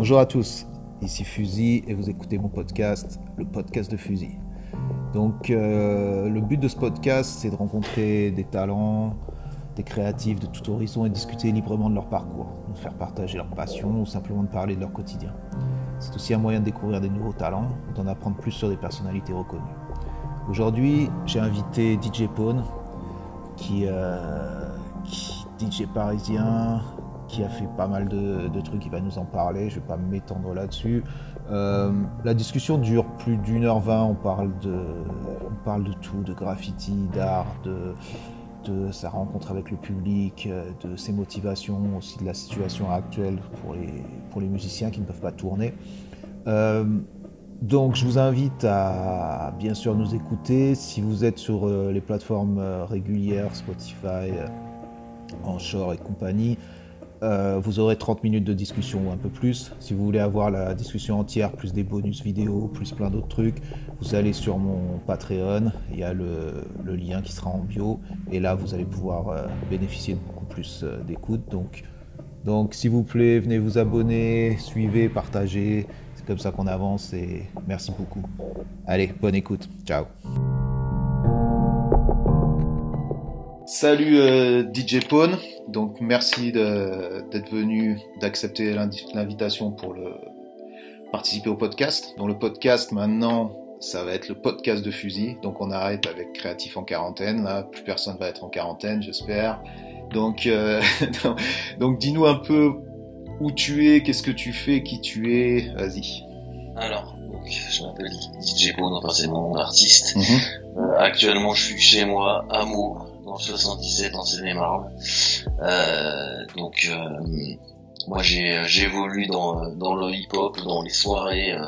Bonjour à tous, ici Fusil et vous écoutez mon podcast, le podcast de Fusil. Donc euh, le but de ce podcast, c'est de rencontrer des talents, des créatifs de tout horizon et discuter librement de leur parcours, de faire partager leur passion ou simplement de parler de leur quotidien. C'est aussi un moyen de découvrir des nouveaux talents, d'en apprendre plus sur des personnalités reconnues. Aujourd'hui, j'ai invité DJ Pone, qui, euh, qui DJ parisien, qui a fait pas mal de, trucs, il va nous en parler, je vais pas m'étendre là-dessus. Euh, la discussion dure plus d'une heure vingt, on parle de, on parle de tout, de graffiti, d'art, de, sa rencontre avec le public, de ses motivations, aussi de la situation actuelle pour les, pour les musiciens qui ne peuvent pas tourner. Euh, donc je vous invite à bien sûr nous écouter. Si vous êtes sur euh, les plateformes régulières, Spotify, Onshore et compagnie, euh, vous aurez 30 minutes de discussion ou un peu plus. Si vous voulez avoir la discussion entière, plus des bonus vidéo, plus plein d'autres trucs, vous allez sur mon Patreon. Il y a le, lien qui sera en bio. Et là, vous allez pouvoir euh, bénéficier de beaucoup plus euh, d'écoute. Donc, donc, s'il vous plaît, venez vous abonner, suivez, partagez. C'est comme ça qu'on avance et merci beaucoup. Allez, bonne écoute. Ciao. Salut euh, DJ Pone, donc merci d'être venu, d'accepter l'invitation pour le, participer au podcast. Donc le podcast maintenant, ça va être le podcast de Fusil, donc on arrête avec Créatif en quarantaine, là plus personne va être en quarantaine j'espère. Donc, euh, donc dis-nous un peu où tu es, qu'est-ce que tu fais, qui tu es, vas-y. Alors, je m'appelle DJ Pone, enfin c'est mon artiste. Mhm. Euh, actuellement je suis chez moi à Meaux, dans 77 en Seine-et-Marne. Euh, donc euh, moi j'ai j'évolue dans, dans le hip-hop, dans les soirées euh,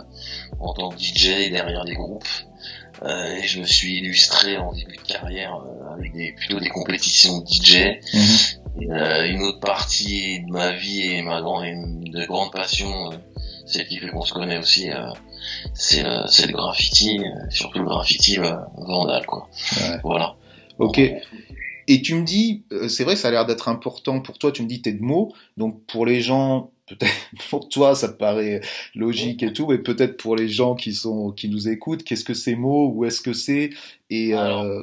en tant que DJ derrière des groupes. Euh, et je me suis illustré en début de carrière euh, avec des, plutôt des compétitions de DJ. Mhm. une autre partie de ma vie et ma grande, de grande passion, celle qui fait qu'on se connaît aussi, c'est le graffiti, surtout le graffiti vandal quoi. Voilà. Ok. Et tu me dis, euh, c'est vrai, ça a l'air d'être important pour toi, tu me dis t'es de mots, donc pour les gens, peut-être pour toi ça paraît logique et tout, mais peut-être pour les gens qui sont qui nous écoutent, qu'est-ce que c'est mots, où est-ce que c'est? Et euh,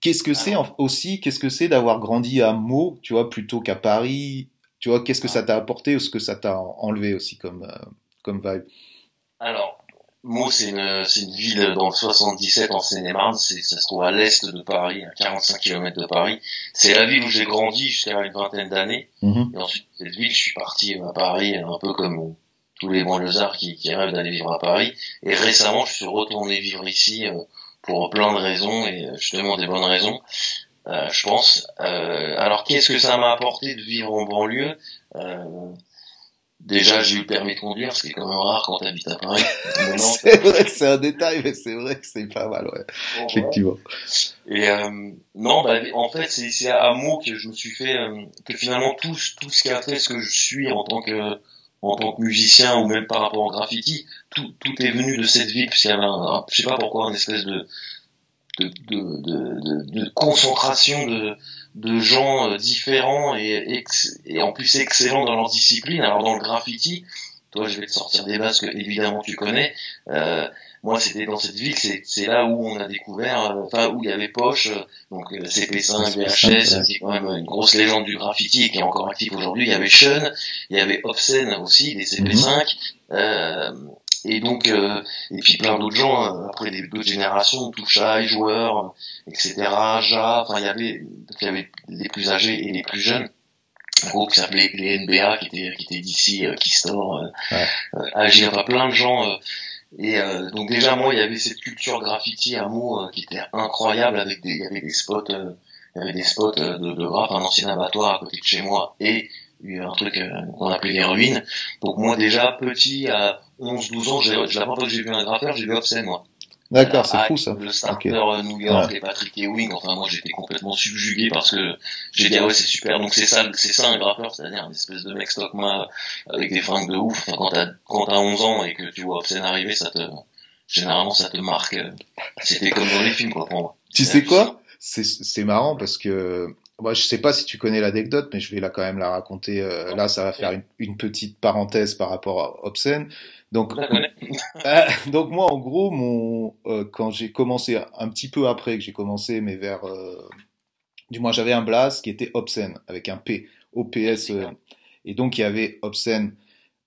qu'est-ce que c'est aussi, qu'est-ce que c'est d'avoir grandi à Meaux, tu vois, plutôt qu'à Paris, tu vois, qu'est-ce que ça t'a apporté ou ce que ça t'a enlevé aussi comme euh, comme vibe? Alors Meaux, c'est une, une, ville dans le 77 en Seine-et-Marne, ça se trouve à l'est de Paris, à 45 km de Paris. C'est la ville où j'ai grandi jusqu'à une vingtaine d'années. Mhm. Et ensuite, cette ville, je suis parti à Paris, un peu comme tous les banlieusards qui, qui rêvent d'aller vivre à Paris. Et récemment, je suis retourné vivre ici euh, pour plein de raisons, et justement des bonnes raisons, euh, je pense. Euh, alors, qu'est-ce que ça m'a apporté de vivre en banlieue? Euh, Déjà, j'ai eu le permis de conduire, ce qui est quand même rare quand tu habites à Paris. c'est vrai que c'est un détail, mais c'est vrai que c'est pas mal, ouais. Effectivement. Et euh, non, bah, en fait, c'est à Meaux que je me suis fait, euh, que finalement tout, tout ce qui a fait ce que je suis en tant que en tant que musicien ou même par rapport au graffiti, tout, tout est venu de cette ville, puisqu'il y avait un, je sais pas pourquoi, une espèce de de, de, de, de concentration de, de gens euh, différents et, et en plus excellents dans leur discipline. Alors dans le graffiti, toi je vais te sortir des bases que évidemment tu connais. Euh, moi c'était dans cette ville, c'est là où on a découvert, euh, enfin où il y avait Poche, donc CP5, VHS, qui est quand même une grosse légende du graffiti et qui est encore actif aujourd'hui. Il y avait Sean, il y avait Obscene aussi, des CP5. Mm et donc euh, et puis plein d'autres gens euh, après les d'autres générations Touchai joueurs etc Ja enfin il y avait il y avait les plus âgés et les plus jeunes un groupe qui s'appelait les NBA qui était qui était d'ici euh, qui store euh, ouais. enfin plein de gens et donc déjà moi il y avait cette culture graffiti à mots qui était incroyable avec des il y avait des spots il y avait des spots de, de graphe un ancien abattoir à côté de chez moi et un truc qu'on appelait les ruines donc moi déjà petit à 11-12 ans, j'ai, la première fois que j'ai vu un graffeur, j'ai vu Obscene, moi. D'accord, c'est fou ça. Le starter okay. New York et Patrick Ewing, enfin moi j'étais complètement subjugué parce que j'ai dit ah ouais c'est super, donc c'est ça, c'est ça un graffeur, c'est-à-dire une espèce de mec stock avec des fringues de ouf. Enfin, quand t'as quand t'as 11 ans et que tu vois Obscene arriver, ça te généralement ça te marque. C'était comme dans les films quoi pour moi. Tu sais quoi? C'est marrant parce que Moi, je sais pas si tu connais l'anecdote, mais je vais là quand même la raconter. Euh, là, ça va faire une, une, petite parenthèse par rapport à Obscene. Donc, euh, donc moi, en gros, mon euh, quand j'ai commencé un petit peu après que j'ai commencé, mais vers, du moins, j'avais un blast qui était Obscene avec un P, OPS, et donc il y avait Obscene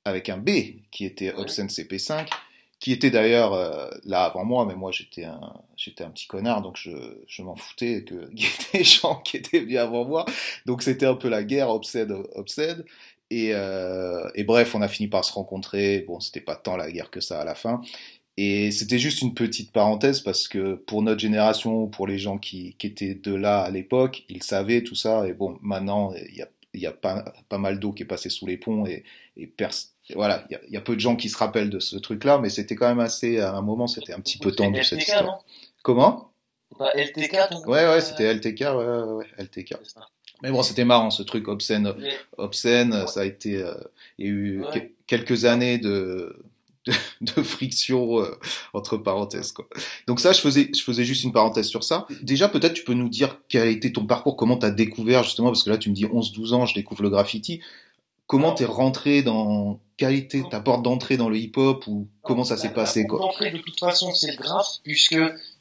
avec un B qui était Obscene CP5 qui était d'ailleurs euh, là avant moi, mais moi j'étais un, j'étais un petit connard, donc je, je m'en foutais que y ait des gens qui étaient venus avant moi. Donc c'était un peu la guerre, obsède, obsède. Et, euh, et bref, on a fini par se rencontrer. Bon, c'était pas tant la guerre que ça à la fin. Et c'était juste une petite parenthèse parce que pour notre génération, pour les gens qui, qui étaient de là à l'époque, ils savaient tout ça. Et bon, maintenant, il y a, il y a pas, pas mal d'eau qui est passée sous les ponts et, voilà, il y, y, a peu de gens qui se rappellent de ce truc-là, mais c'était quand même assez, à un moment, c'était un petit peu tendu cette histoire. Comment? Pas LTK donc Ouais, ouais, c'était LTK, ouais, ouais, ouais LTK. Mais bon, c'était marrant ce truc obscène. Obscène, ça a été. Euh, il y a eu ouais. quelques années de, de, de friction euh, entre parenthèses. Quoi. Donc ça, je faisais, je faisais juste une parenthèse sur ça. Déjà, peut-être tu peux nous dire quel a été ton parcours, comment tu as découvert justement, parce que là tu me dis 11-12 ans, je découvre le graffiti. Comment t'es rentré dans quelle était ta porte d'entrée dans le hip-hop ou comment ça s'est passé quoi? d'entrée de toute façon c'est le graphe puisque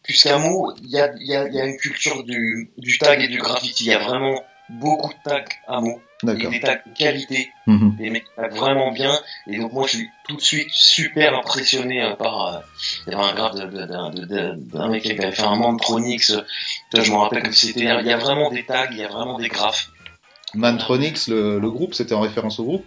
puisqu'à Meaux il y a, y, a, y a une culture du, du tag et du graffiti. Il y a vraiment beaucoup de tags à Meaux et des tags de qualité. Mm -hmm. des mecs qui vraiment bien. Et donc moi je suis tout de suite super impressionné euh, par euh, il y avait un graphe d'un mec qui avait fait un Mantronix euh, je me rappelle que c'était il y a vraiment des tags il y a vraiment des graphes. Mantronix le, le groupe c'était en référence au groupe?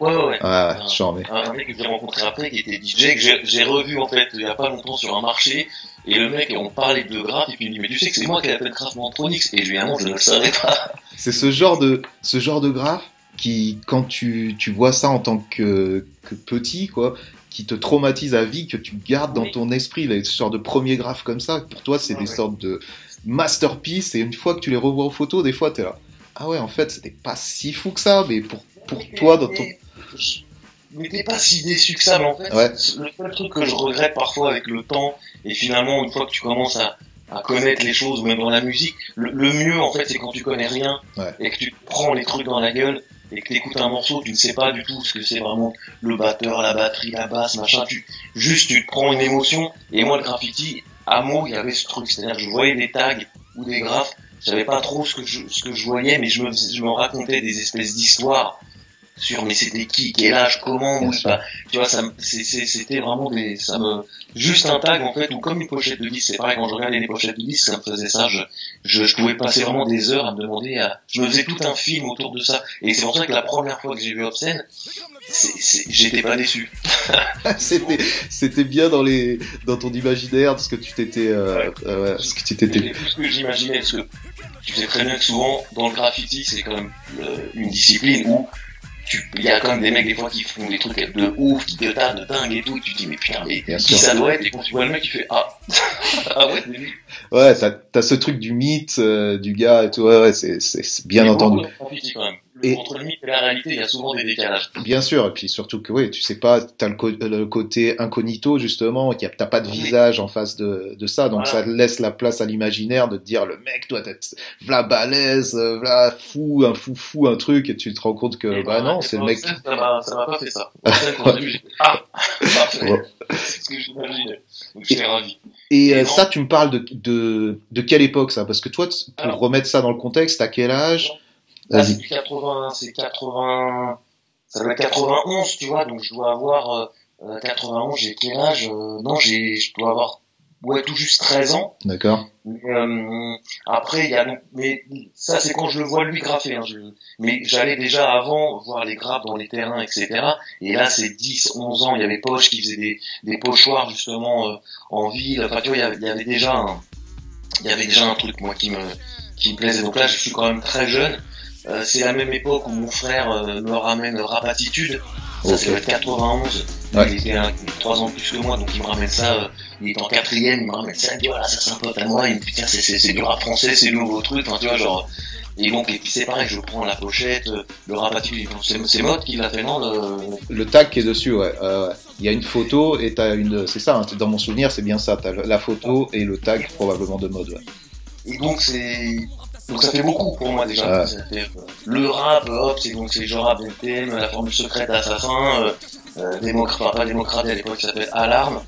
Ouais, ouais, ouais. Ah, un, un mec que j'ai rencontré après, qui était DJ, que j'ai revu en fait il y a pas longtemps sur un marché, et le mec, on parlait de graphe, et puis il me dit, mais tu sais que c'est moi qui appelle graphe Mantronix, et évidemment, je ne le savais pas. C'est ce genre de, ce genre de graphe qui, quand tu, tu vois ça en tant que, que petit, quoi, qui te traumatise à vie, que tu gardes dans oui. ton esprit, là, ce genre de premier graphe comme ça, pour toi, c'est ah, des ouais. sortes de masterpieces, et une fois que tu les revois en photo, des fois, t'es là. Ah ouais, en fait, c'était pas si fou que ça, mais pour, pour toi, dans ton n'étais pas si déçu que ça, mais en fait, ouais. le seul truc que je regrette parfois avec le temps, et finalement, une fois que tu commences à, à connaître les choses, même dans la musique, le, le mieux, en fait, c'est quand tu connais rien, ouais. et que tu prends les trucs dans la gueule, et que tu écoutes un morceau, tu ne sais pas du tout ce que c'est vraiment le batteur, la batterie, la basse, machin, tu, juste tu te prends une émotion, et moi, le graffiti, à mots, il y avait ce truc, c'est-à-dire que je voyais des tags ou des graphes, je savais pas trop ce que je, ce que je voyais, mais je me, je me racontais des espèces d'histoires sur mais c'était qui, quel âge, comment, ou pas. Tu vois, ça, c'était vraiment des, ça me, juste un tag en fait, ou comme une pochette de disque. C'est pareil quand je regardais les pochettes de disque, ça me faisait ça. Je, je, je, pouvais passer vraiment des heures à me demander, à, je me faisais tout un film autour de ça. Et c'est pour ça que la première fois que j'ai vu Obscene, j'étais pas déçu. c'était, c'était bien dans les, dans ton imaginaire, parce que tu t'étais, euh, ouais. euh, parce que tu t'étais. ce que j'imaginais, parce que tu sais très bien que souvent dans le graffiti, c'est quand même euh, une discipline où il y a quand même des mecs des fois qui font des trucs de ouf, qui te de dingue et tout, et tu te dis mais putain mais Bien qui sûr. ça doit être et quand tu vois le mec il fait ah ah ouais mais ouais t'as as ce truc du mythe euh, du gars et tout ouais, ouais c'est c'est bien mais entendu. Quand même. Et entre le mythe et la réalité, il y a souvent des décalages. Bien sûr, et puis surtout que oui, tu sais pas, t'as le, co le côté incognito justement, t'as pas de visage en face de, de ça, donc voilà. ça laisse la place à l'imaginaire de te dire le mec doit être vla balèze, vla fou, un fou fou, un truc, et tu te rends compte que et bah non, c'est le mec. Ça m'a pas fait ça. ah, parfait. c'est ce que j'imaginais. Donc j'étais ravi. Et, et euh, ça, tu me parles de, de, de quelle époque ça? Parce que toi, pour Alors, remettre ça dans le contexte, à quel âge? Là, c'est 80, c'est 80, ça doit être 91, tu vois, donc je dois avoir, euh, 91, j'ai quel âge euh, Non, j'ai, je dois avoir, ouais, tout juste 13 ans. D'accord. Euh, après, il y a, mais ça, c'est quand je le vois lui graffer, hein, je, mais j'allais déjà avant voir les grappes dans les terrains, etc. Et là, c'est 10, 11 ans, il y avait Poche qui faisait des, des pochoirs, justement, euh, en ville, enfin, tu vois, il y avait, il y avait déjà un, il y avait déjà un truc, moi, qui me, qui me plaisait. Donc là, je suis quand même très jeune. Euh, c'est la même époque où mon frère euh, me ramène Rapatitude. Ça, okay. c'est 91. Ouais. Il était un, 3 ans plus que moi, donc il me ramène ça. Euh, il est en quatrième, il me ramène ça. Il me dit voilà, ça c'est un pote à moi. Il me dit tiens, c'est du rap français, c'est nouveau truc. Enfin, tu vois, genre. Et donc, et puis c'est pareil, je prends la pochette, le Rapatitude, c'est Mode qui l'a fait, non le... le... tag qui est dessus, ouais. Il y a une photo et t'as une. C'est ça, hein, dans mon souvenir, c'est bien ça. T'as la photo et le tag probablement de mode, ouais. Et donc, c'est Donc ça fait beaucoup pour moi déjà. Ça fait, euh, le rap, hop, c'est donc c'est genre rap NTM, la formule secrète assassin, euh, euh, démocrate, pas démocrate à l'époque, ça s'appelle Alarme.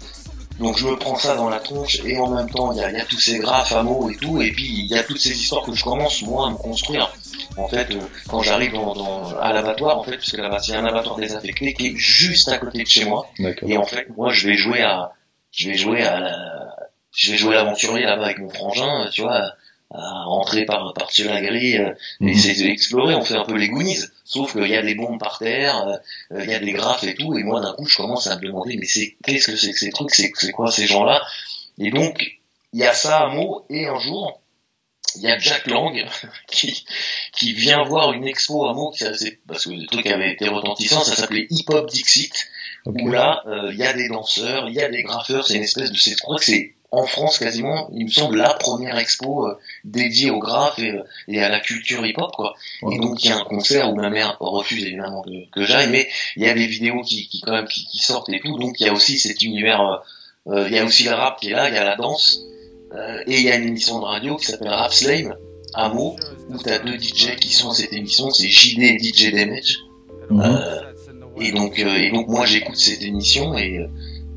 Donc je me prends ça dans la tronche et en même temps il y a, y a, tous ces graphes à mots et tout et puis il y a toutes ces histoires que je commence moi à me construire. En fait, euh, quand j'arrive dans, dans, à l'abattoir, en fait, puisque là-bas c'est un abattoir désaffecté qui est juste à côté de chez moi. Et en fait, moi je vais jouer à, je vais jouer à la, je vais jouer l'aventurier là-bas avec mon frangin, tu vois, à rentrer par par dessus la grille euh, et mhm. essayer d'explorer. On fait un peu les Goonies, sauf qu'il y a des bombes par terre, euh, il y a des graphes et tout. Et moi d'un coup, je commence à me demander mais c'est qu'est-ce que c'est que ces trucs, c'est c'est quoi ces gens-là? Et donc il y a ça à mot et un jour il y a Jack Lang qui qui vient voir une expo à mot parce que le truc avait été retentissant, ça s'appelait Hip Hop Dixit. Où là, euh, il y a des danseurs, il y a des graffeurs, c'est une espèce de, je crois que c'est en France quasiment, il me semble, la première expo euh, dédiée au graphe et, euh, et, à la culture hip-hop, quoi. Et donc, il y a un concert où ma mère refuse évidemment que, que j'aille, mais il y a des vidéos qui, qui quand même, qui, qui, sortent et tout. Donc, il y a aussi cet univers, euh, il y a aussi le rap qui est là, il y a la danse, et il y a une émission de radio qui s'appelle Rap Slave, à Meaux, où t'as deux DJ qui sont à cette émission, c'est JD et DJ Damage. Mhm. Et donc, et donc, moi, j'écoute cette émission et,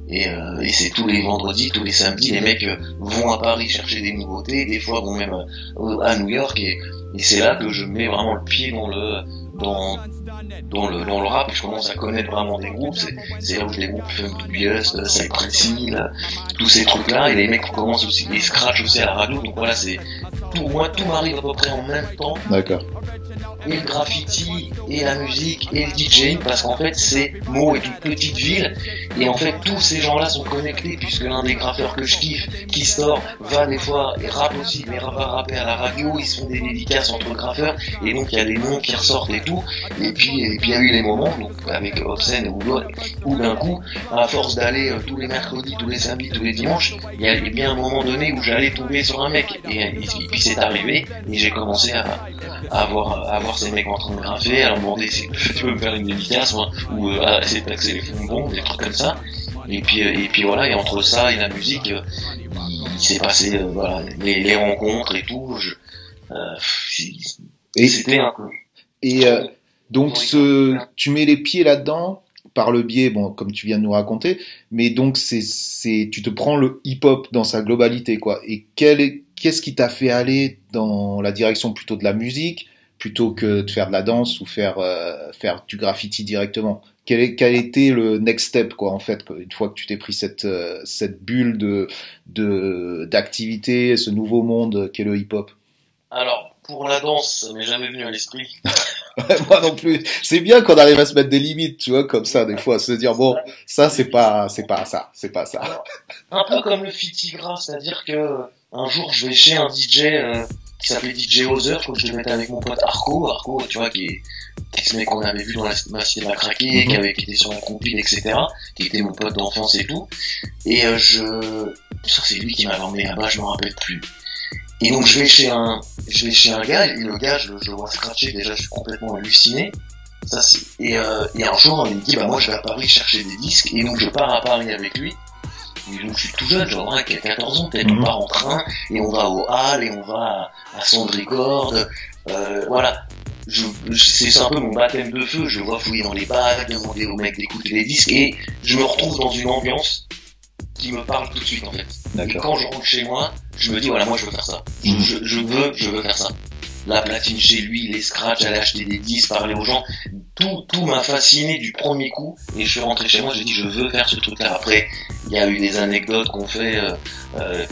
et, euh, et c'est tous les vendredis, tous les samedis, les mecs euh, vont à Paris chercher des nouveautés, des fois vont même euh, à New York, et, et c'est là que je mets vraiment le pied dans le dans dans le dans le rap je commence à connaître vraiment des groupes. C'est là où les groupes Funk Cypress Hill, tous ces trucs là, et les mecs commencent aussi, ils scratch aussi à la radio. Donc voilà, c'est tout moi tout m'arrive à peu près en même temps. D'accord et le graffiti, et la musique, et le DJing, parce qu'en fait, c'est Meaux est une petite ville, et en fait, tous ces gens-là sont connectés, puisque l'un des graffeurs que je kiffe, qui sort, va des fois, et rappe aussi, mais va rapper à la radio, ils sont des dédicaces entre graffeurs, et donc il y a des noms qui ressortent et tout, et puis, et puis il y a eu les moments, donc avec Obscene ou où d'un coup, à force d'aller euh, tous les mercredis, tous les samedis, tous les dimanches, il y a bien un moment donné où j'allais tomber sur un mec, et, puis c'est arrivé, et j'ai commencé à, à avoir, à avoir ces mecs en train de graffer, à leur demander si tu veux me faire une dédicace, ou euh, à essayer de taxer les fonds bons, des trucs comme ça. Et puis, euh, et puis voilà, et entre ça et la musique, euh, il, s'est passé euh, voilà, les, les, rencontres et tout. Je, et c'était un peu. Et donc, ce, tu mets les pieds là-dedans par le biais, bon, comme tu viens de nous raconter, mais donc c'est, c'est, tu te prends le hip-hop dans sa globalité, quoi. Et quel est, qu'est-ce qui t'a fait aller dans la direction plutôt de la musique plutôt que de faire de la danse ou faire euh, faire du graffiti directement? Quel, est, quel était le next step quoi en fait une fois que tu t'es pris cette euh, cette bulle de de d'activité ce nouveau monde qu'est le hip hop alors pour la danse ça m'est jamais venu à l'esprit moi non plus c'est bien qu'on arrive à se mettre des limites tu vois comme ça des fois se dire bon ça c'est pas c'est pas ça c'est pas ça un peu comme le fitigra c'est à dire que un jour je vais chez un DJ euh, qui s'appelait DJ Other, je crois que je le mettais avec mon pote Arco, Arco, tu vois, qui est, ce mec qu'on avait vu dans la Massif de craqué, qui avait, qui était sur la compil, etc., qui était mon pote d'enfance et tout. Et euh, je, c'est lui qui m'avait emmené là-bas, je me rappelle plus. Et donc je vais chez un, je vais chez un gars, et le gars, je, je le vois scratcher, déjà je suis complètement halluciné. Ça, et, euh, et un jour, il me dit, bah moi je vais à Paris chercher des disques, et donc je pars à Paris avec lui. Et donc je suis tout jeune, genre hein, 14 ans peut-être, on mhm. part en train et on va au Hall et on va à, Sondricorde, euh, voilà. Je, c'est un peu mon baptême de feu, je vois fouiller dans les bacs, demander aux mecs d'écouter les disques et je me retrouve dans une ambiance qui me parle tout de suite en fait. Et quand je rentre chez moi, je me dis voilà moi je veux faire ça. Mhm. Je, je, veux, je veux faire ça la platine chez lui, les scratchs, aller acheter des disques, parler aux gens. Tout, tout m'a fasciné du premier coup. Et je suis rentré chez moi, j'ai dit je veux faire ce truc-là. Après, il y a eu des anecdotes qu'on fait. Euh, euh,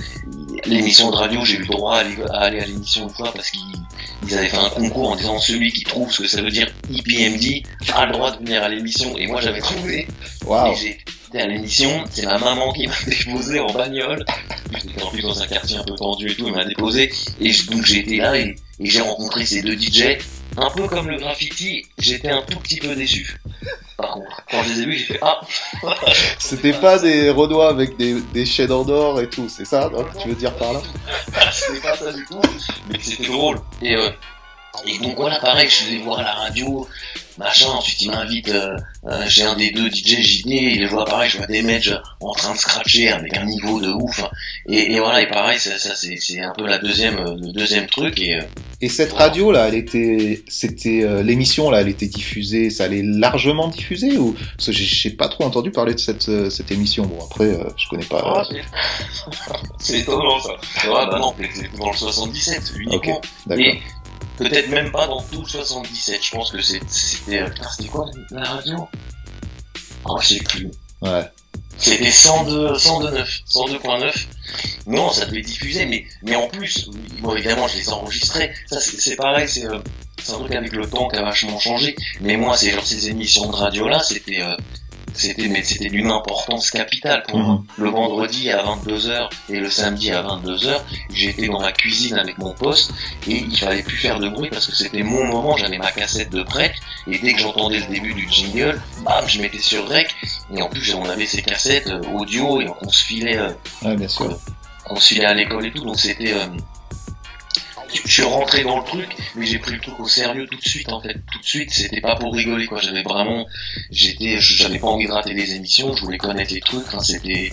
l'émission de radio, j'ai eu le droit à aller, à l'émission une fois parce qu'ils avaient fait un concours en disant celui qui trouve ce que ça veut dire IPMD a le droit de venir à l'émission. Et moi j'avais trouvé. Wow. Et à l'émission, c'est ma maman qui m'a déposé en bagnole. J'étais en plus dans un quartier un peu tendu et tout, elle m'a déposé. Et donc j'ai été là et et j'ai rencontré ces deux DJ. Un peu comme le graffiti, j'étais un tout petit peu déçu. Par contre, quand je les ai vus, j'ai fait Ah C'était pas des Renois avec des, des chaînes en or et tout, c'est ça Tu veux dire par là? C'était pas ça du tout, mais c'était drôle. Et, euh, Et donc voilà, pareil, je faisais voir à la radio, machin, ensuite il m'invite euh, euh, chez un des deux DJ JD, et je vois pareil, je vois des mecs en train de scratcher avec un niveau de ouf. Et, et voilà, et pareil, ça, ça c'est, c'est un peu la deuxième, euh, le deuxième truc. Et, euh, Et cette radio là, elle était, c'était euh, l'émission là, elle était diffusée, ça allait largement diffuser ou parce que j'ai j'ai pas trop entendu parler de cette euh, cette émission. Bon après, euh, je connais pas. Ah, c'est- c'est étonnant ça. Ouais, bah non, c'était dans le 77 uniquement. D'accord. Peut-être même pas dans tout le 77. Je pense que c'était. euh, c'était quoi la radio? Oh, je sais plus. Ouais. C'était 102, 102.9, 102.9. Non, ça devait diffuser, mais, mais en plus, bon, évidemment, je les enregistrais. Ça, c'est c'est pareil, c'est euh, c'est un truc avec le temps qui a vachement changé. Mais moi, c'est genre ces émissions de radio-là, c'était euh, c'était mais c'était d'une importance capitale pour moi. Le vendredi à 22h et le samedi à 22h, j'étais dans ma cuisine avec mon poste et il fallait plus faire de bruit parce que c'était mon moment, j'avais ma cassette de prêt et dès que j'entendais le début du jingle, bam, je mettais sur rec et en plus on avait ces cassettes euh, audio et on se filait euh, bien sûr. on se filait à l'école et tout donc c'était euh, je suis rentré dans le truc, mais j'ai pris le truc au sérieux tout de suite en fait. Tout de suite, c'était pas pour rigoler quoi. J'avais vraiment, j'étais, j'avais pas envie de rater des émissions. Je voulais connaître les trucs. C'était,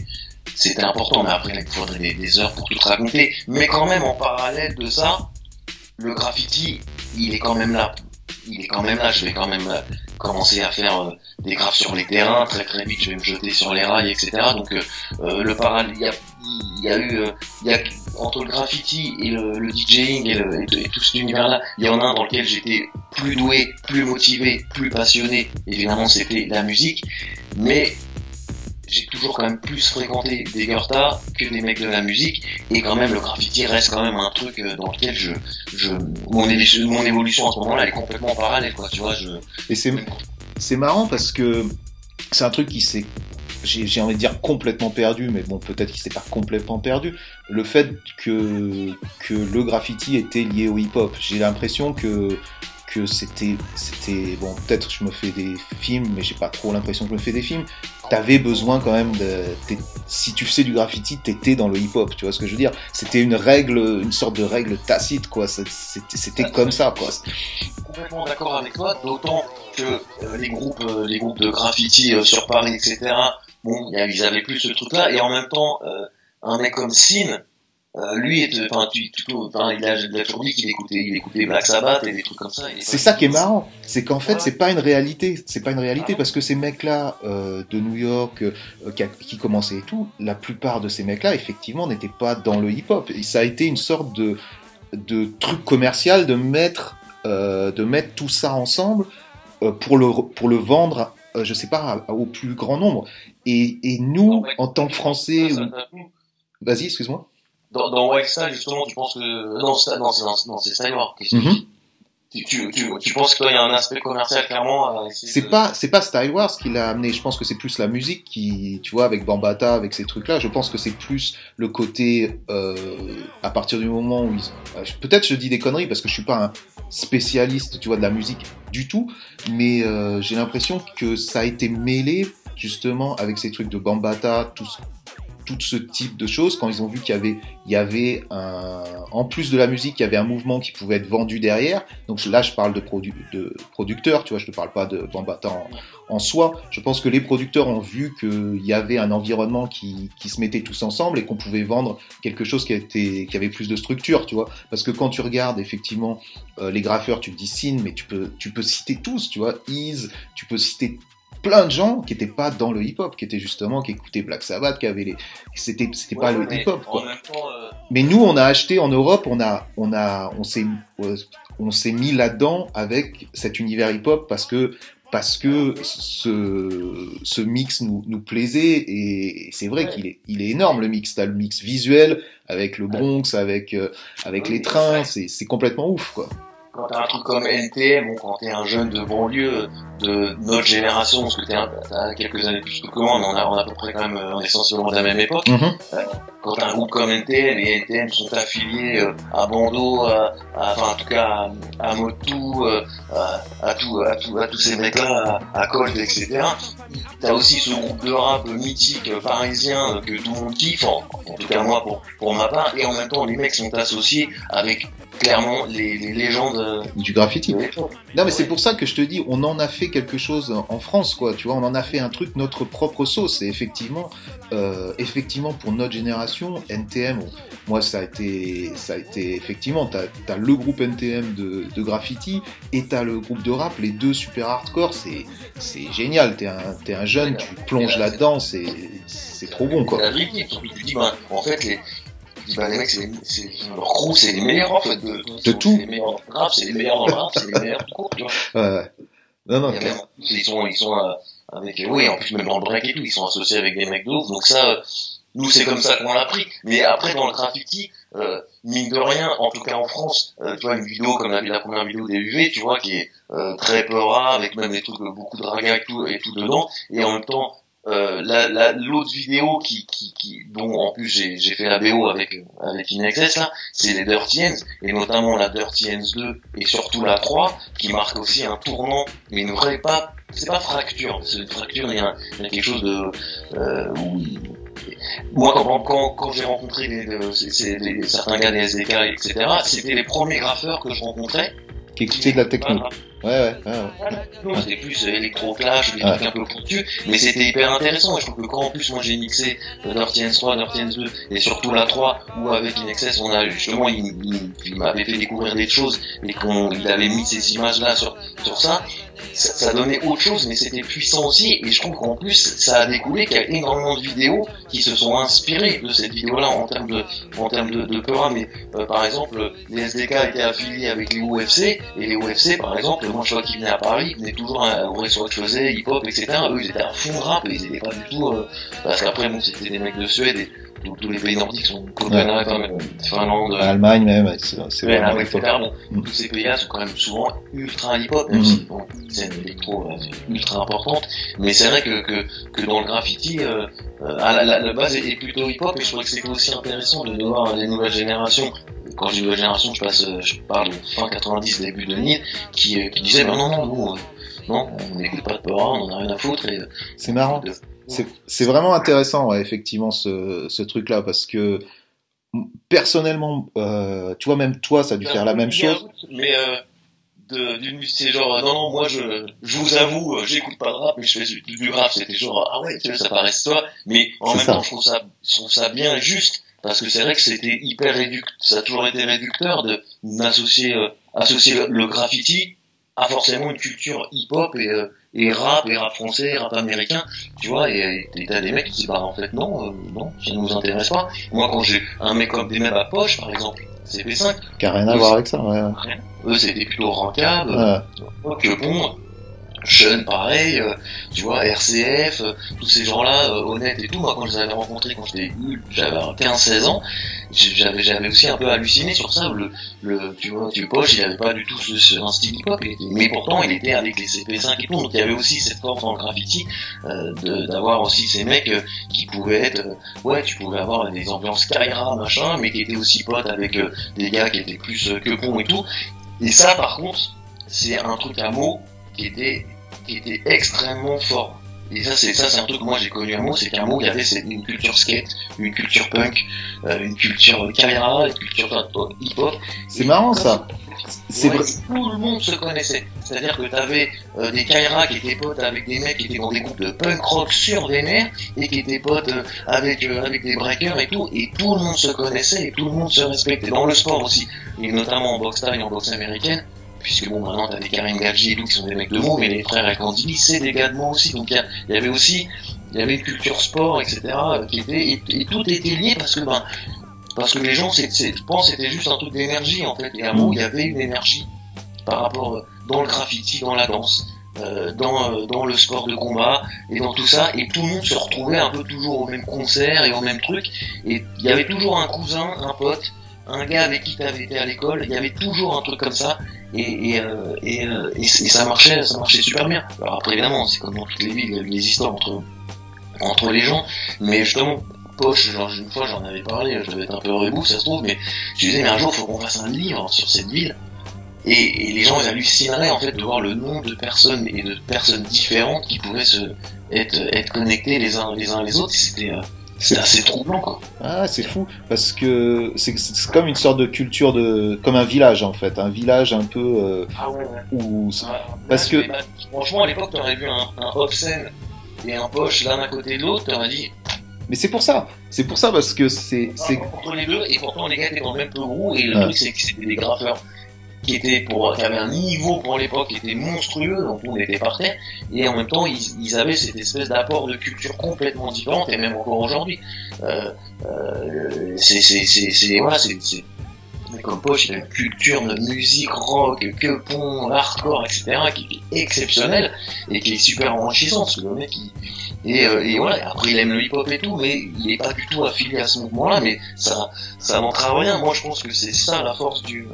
c'était important. Mais après, il faudrait des, des heures pour tout raconter. Mais quand même, en parallèle de ça, le graffiti, il est quand même là. Il est quand même là. Je vais quand même euh, commencer à faire euh, des graphes sur les terrains. Très très vite, je vais me jeter sur les rails, etc. Donc euh, euh, le parallèle, il y a, il y a eu, euh, il y a entre le graffiti et le, le DJing et, le- et- et tout cet univers-là, il y en a un dans lequel j'étais plus doué, plus motivé, plus passionné. Évidemment, c'était la musique, mais j'ai toujours quand même plus fréquenté des Goethe que des mecs de la musique, et quand même le graffiti reste quand même un truc euh, dans lequel je, je, mon évolution, mon évolution à ce moment-là, elle est complètement parallèle, quoi. Tu vois, je. Et c'est c'est marrant parce que c'est un truc qui s'est j'ai j'ai envie de dire complètement perdu, mais bon, peut-être qu'il s'est pas complètement perdu. Le fait que, que le graffiti était lié au hip-hop. J'ai l'impression que, que c'était, c'était, bon, peut-être je me fais des films, mais j'ai pas trop l'impression que je me fais des films. T'avais besoin quand même de, si tu faisais du graffiti, t'étais dans le hip-hop, tu vois ce que je veux dire? C'était une règle, une sorte de règle tacite, quoi. C'était, c'était comme ça, quoi. complètement d'accord avec toi, d'autant que euh, les groupes, euh, les groupes de graffiti euh, sur Paris, etc. Bon, il y a- ils avaient plus ce truc-là, et en même temps, euh, un mec comme Sin, euh, lui, est- enfin, tu, tu, enfin, il a, il a toujours dit qu'il écoutait, il écoutait Black Sabbath et des trucs comme ça. C'est ça qui est marrant, c'est qu'en fait c'est pas une réalité, c'est pas une réalité Ah. parce que ces mecs-là euh, de New York euh, qui, a- qui commençaient et tout, la plupart de ces mecs-là effectivement n'étaient pas dans le hip-hop. Ça a été une sorte de de truc commercial de mettre de mettre tout ça ensemble pour le pour le vendre, euh, je sais pas, au plus grand nombre. Et, et nous, En tant que Français, ou- plu vas-y, excuse-moi. Dans, dans Wild Style, justement, tu penses que, non, c'est, non, c'est, non, c'est Style tu, tu, tu, tu penses qu'il y a un aspect commercial clairement à essayer C'est de- pas c'est pas Style Wars qui l'a amené. Je pense que c'est plus la musique qui, tu vois, avec Bambata, avec ces trucs-là. Je pense que c'est plus le côté euh, à partir du moment où ils... euh, peut-être je dis des conneries parce que je suis pas un spécialiste, tu vois, de la musique du tout, mais euh, j'ai l'impression que ça a été mêlé justement avec ces trucs de Bambata, tout ce, tout ce type de choses quand ils ont vu qu'il y avait il y avait un en plus de la musique, il y avait un mouvement qui pouvait être vendu derrière. Donc là, je parle de, produ de producteurs, tu vois, je ne parle pas de Bambata en, en soi. Je pense que les producteurs ont vu qu'il y avait un environnement qui, qui se mettait tous ensemble et qu'on pouvait vendre quelque chose qui, était, qui avait plus de structure, tu vois. Parce que quand tu regardes effectivement euh, les graffeurs, tu dis Sin, mais tu peux, tu peux citer tous, tu vois, Ease, tu peux citer plein de gens qui n'étaient pas dans le hip-hop, qui étaient justement, qui écoutaient Black Sabbath, qui avaient les... C'était, c'était pas le hip-hop, quoi. temps, euh, Mais nous, on a acheté en Europe, on a, on a, on s'est, euh, on s'est mis là-dedans avec cet univers hip-hop parce que, parce que ce, ce mix nous, nous plaisait et c'est vrai Ouais. qu'il est, il est énorme le mix. T'as le mix visuel avec le Bronx, avec, euh, avec les trains, c'est, c'est complètement ouf, quoi. Quand t'as un truc comme NTM, bon, quand t'es un jeune de banlieue, de notre génération, parce que t'as quelques années plus que moi, mais on a, on a à peu près quand même, euh, on est essentiellement de la même époque. Mhm. Quand t'as un groupe comme NTM, et NTM sont affiliés euh, à Bando, à, à- enfin en tout cas à, à Motu, euh, à, à, tout, à, tout, à tous ces mecs-là, à, Colt, etc. T'as aussi ce groupe de rap mythique parisien que tout le monde kiffe, en, en tout cas moi pour, pour ma part, et en même temps les mecs sont associés avec clairement les, les légendes euh, du graffiti. Non, mais c'est pour ça que je te dis, on en a fait quelque chose en France, quoi. Tu vois, on en a fait un truc notre propre sauce. Et effectivement, euh, effectivement, pour notre génération, NTM, moi, ça a été, ça a été effectivement, t'as as le groupe NTM de, de graffiti et t'as le groupe de rap, les deux super hardcore. C'est, c'est génial. T'es un, t'es un jeune, tu plonges là-dedans, c'est, c'est trop bon, quoi. la vérité. Surtout, tu dis, en fait, les, dis, ben, les mecs, c'est, c'est, leur crew, c'est les meilleurs, en fait, de, De tout. C'est les meilleurs dans le rap, c'est les meilleurs rap, c'est les meilleurs tout tu vois. Ouais, ouais. Non, non, même, ils sont, ils sont, euh, avec, oui, en plus, même dans le break et tout, ils sont associés avec des mecs de ouf. Donc ça, euh, nous, c'est comme ça qu'on l'a pris. Mais après, dans le graffiti, euh, mine de rien, en tout cas en France, euh, tu vois, une vidéo comme la, la première vidéo des UV, tu vois, qui est euh, très peura, avec même des trucs, euh, beaucoup de raga et tout, et tout dedans. Et en même temps, euh, la, la, l'autre vidéo qui, qui, qui, dont en plus j'ai, fait la BO avec, euh, avec Inexcess là, c'est les Dirty Ends, et notamment la Dirty Ends 2, et surtout la 3, qui marque aussi un tournant, mais une vraie pas, c'est pas fracture, c'est une fracture, il y a, il y a quelque chose de, euh, où, moi quand, quand, quand j'ai rencontré les, les- c'est- c'est les- certains gars des SDK, etc., c'était les premiers graffeurs que je rencontrais. qui écoutait de la techno. Ouais, ouais, ouais. c'était plus euh, électro-clash, des Ouais. trucs un peu pointus, mais c'était hyper intéressant. Et je trouve que quand en plus moi j'ai mixé Dirty Hands 3, Dirty Hands 2, et surtout la 3, où avec Inexcess, on a justement, il, il, il m'avait fait découvrir des choses, et qu'on il avait mis ces images-là sur, sur ça, ça, donnait autre chose, mais c'était puissant aussi, et je trouve qu'en plus, ça a découlé qu'il y a énormément de vidéos qui se sont inspirées de cette vidéo-là en termes de, en termes de, peur, mais euh, par exemple, les SDK étaient affiliés avec les UFC, et les UFC, par exemple, moi je vois qu'ils venaient à Paris, ils venaient toujours à au resto que je faisais, hip-hop, etc. Eux, ils étaient à fond rap, et ils étaient pas du tout, euh, parce qu'après, bon, c'était des mecs de Suède, et tous, tous les pays nordiques sont Copenhague, euh, Finlande, euh, Allemagne même, c'est c'est Ouais, ouais, etc. Bon, Mm. tous ces pays-là sont quand même souvent ultra hip-hop, même Mhm. si bon, scène électro euh, ultra importante. Mais c'est vrai que, que, que dans le graffiti, euh, euh, à la, la, la base est, plutôt hip-hop et je trouvais que c'était aussi intéressant de voir les nouvelles générations. Quand je dis nouvelle génération, je passe, euh, je parle de fin 90, début 2000, qui, qui disaient, bah non, non, nous, non, on n'écoute pas de peur, on en a rien à foutre. Et, C'est marrant. C'est vraiment intéressant, ouais, effectivement, ce, ce truc-là, parce que personnellement, euh, tu vois, même toi, ça a dû faire la même chose. Mais euh, c'est genre euh, non non moi je je vous avoue euh, j'écoute pas de rap mais je fais du, du rap c'était genre ah ouais tu vois, ça paraît toi mais en même ça. temps je trouve ça je trouve ça bien juste parce que c'est vrai que c'était hyper réducteur ça a toujours été réducteur de d'associer euh, associer le, le graffiti à forcément une culture hip hop et euh, et rap et rap français rap américain tu vois et t'as des mecs qui disent bah en fait non euh, non ça nous intéresse pas moi quand j'ai un mec comme des mêmes à poche par exemple CP5 Qui a rien à voir avec ça, ouais. eux c'était plutôt rentable Ouais. que bon Sean pareil euh, tu vois RCF euh, tous ces gens là honnêtes et tout. Moi quand je les avais rencontrés quand j'étais j'avais 15-16 ans j'avais aussi un peu halluciné sur ça. Le, le tu vois tu poche il avait pas du tout ce, un style hip hop mais pourtant il était avec les CP5 et tout. Donc il y avait aussi cette force dans le graffiti euh, d'avoir aussi ces mecs euh, qui pouvaient être euh, ouais tu pouvais avoir des ambiances Kaira machin mais qui étaient aussi potes avec euh, des gars qui étaient plus euh, que bons et tout. Et ça par contre c'est un truc à mots était qui était extrêmement fort et ça c'est ça c'est un truc que moi j'ai connu à Meaux c'est qu'à Meaux il y avait une culture skate une culture punk euh, une culture Kaira une culture euh, hip hop C'est marrant, ça. C'est Ouais, tout le monde se connaissait. C'est-à-dire que t'avais euh, des Kaira qui étaient potes avec des mecs qui étaient dans des groupes de punk rock sur des mers et qui étaient potes euh, avec euh, avec des breakers et tout, et tout le monde se connaissait et tout le monde se respectait. Dans le sport aussi, et notamment en boxe style et en boxe américaine, puisque bon maintenant t'as des Karim Gadji et tout qui sont des mecs de mots, mais les frères Akandili c'est des gars de mots aussi. Donc il y avait aussi il y avait culture sport, etc. euh, qui était et, tout était lié parce que ben parce que les gens, je pense, c'était juste un truc d'énergie en fait. Et à un moment, il y avait une énergie par rapport euh, dans le graffiti, dans la danse, euh, dans, dans le sport de combat et dans tout ça. Et tout le monde se retrouvait un peu toujours au même concert et au même truc. Et il y avait toujours un cousin, un pote, un gars avec qui t'avais été à l'école. Il y avait toujours un truc comme ça. Et, et, euh, et, euh, et, ça marchait, ça marchait super bien. Alors après, évidemment, c'est comme dans toutes les villes, il y a eu des histoires entre entre les gens. Mais justement, poche, genre, une fois j'en avais parlé, je devais être un peu rebou, ça se trouve, mais je disais, mais un jour, faut qu'on fasse un livre sur cette ville. Et, et les gens ils hallucineraient en fait de voir le nombre de personnes et de personnes différentes qui pouvaient se être, être connectées les uns les uns les autres. C'était euh, c'est assez troublant quoi. Ah, c'est fou parce que c'est comme une sorte de culture de comme un village en fait, un village un peu euh, Ah ouais, ouais. où Parce que- que franchement à l'époque t'aurais vu un, un Hobson et un Poche l'un à côté de l'autre, t'aurais dit mais c'est pour ça, c'est pour ça parce que c'est c'est entre les deux et pourtant les gars étaient dans le même peu gros et le truc c'est que c'était des graffeurs qui étaient pour qui avaient un niveau pour l'époque qui était monstrueux donc on était par terre et en même temps ils, avaient cette espèce d'apport de culture complètement différente et même encore aujourd'hui euh, euh, c'est c'est c'est voilà c'est comme Poche, il a une culture de musique rock, que pont, hardcore, etc., qui est exceptionnelle et qui est super enrichissante, parce que le mec, il, et, euh, et voilà, après il aime le hip-hop et tout, mais il est pas du tout affilié à ce mouvement-là, mais ça, ça n'entrave rien. Moi, je pense que c'est ça la force du,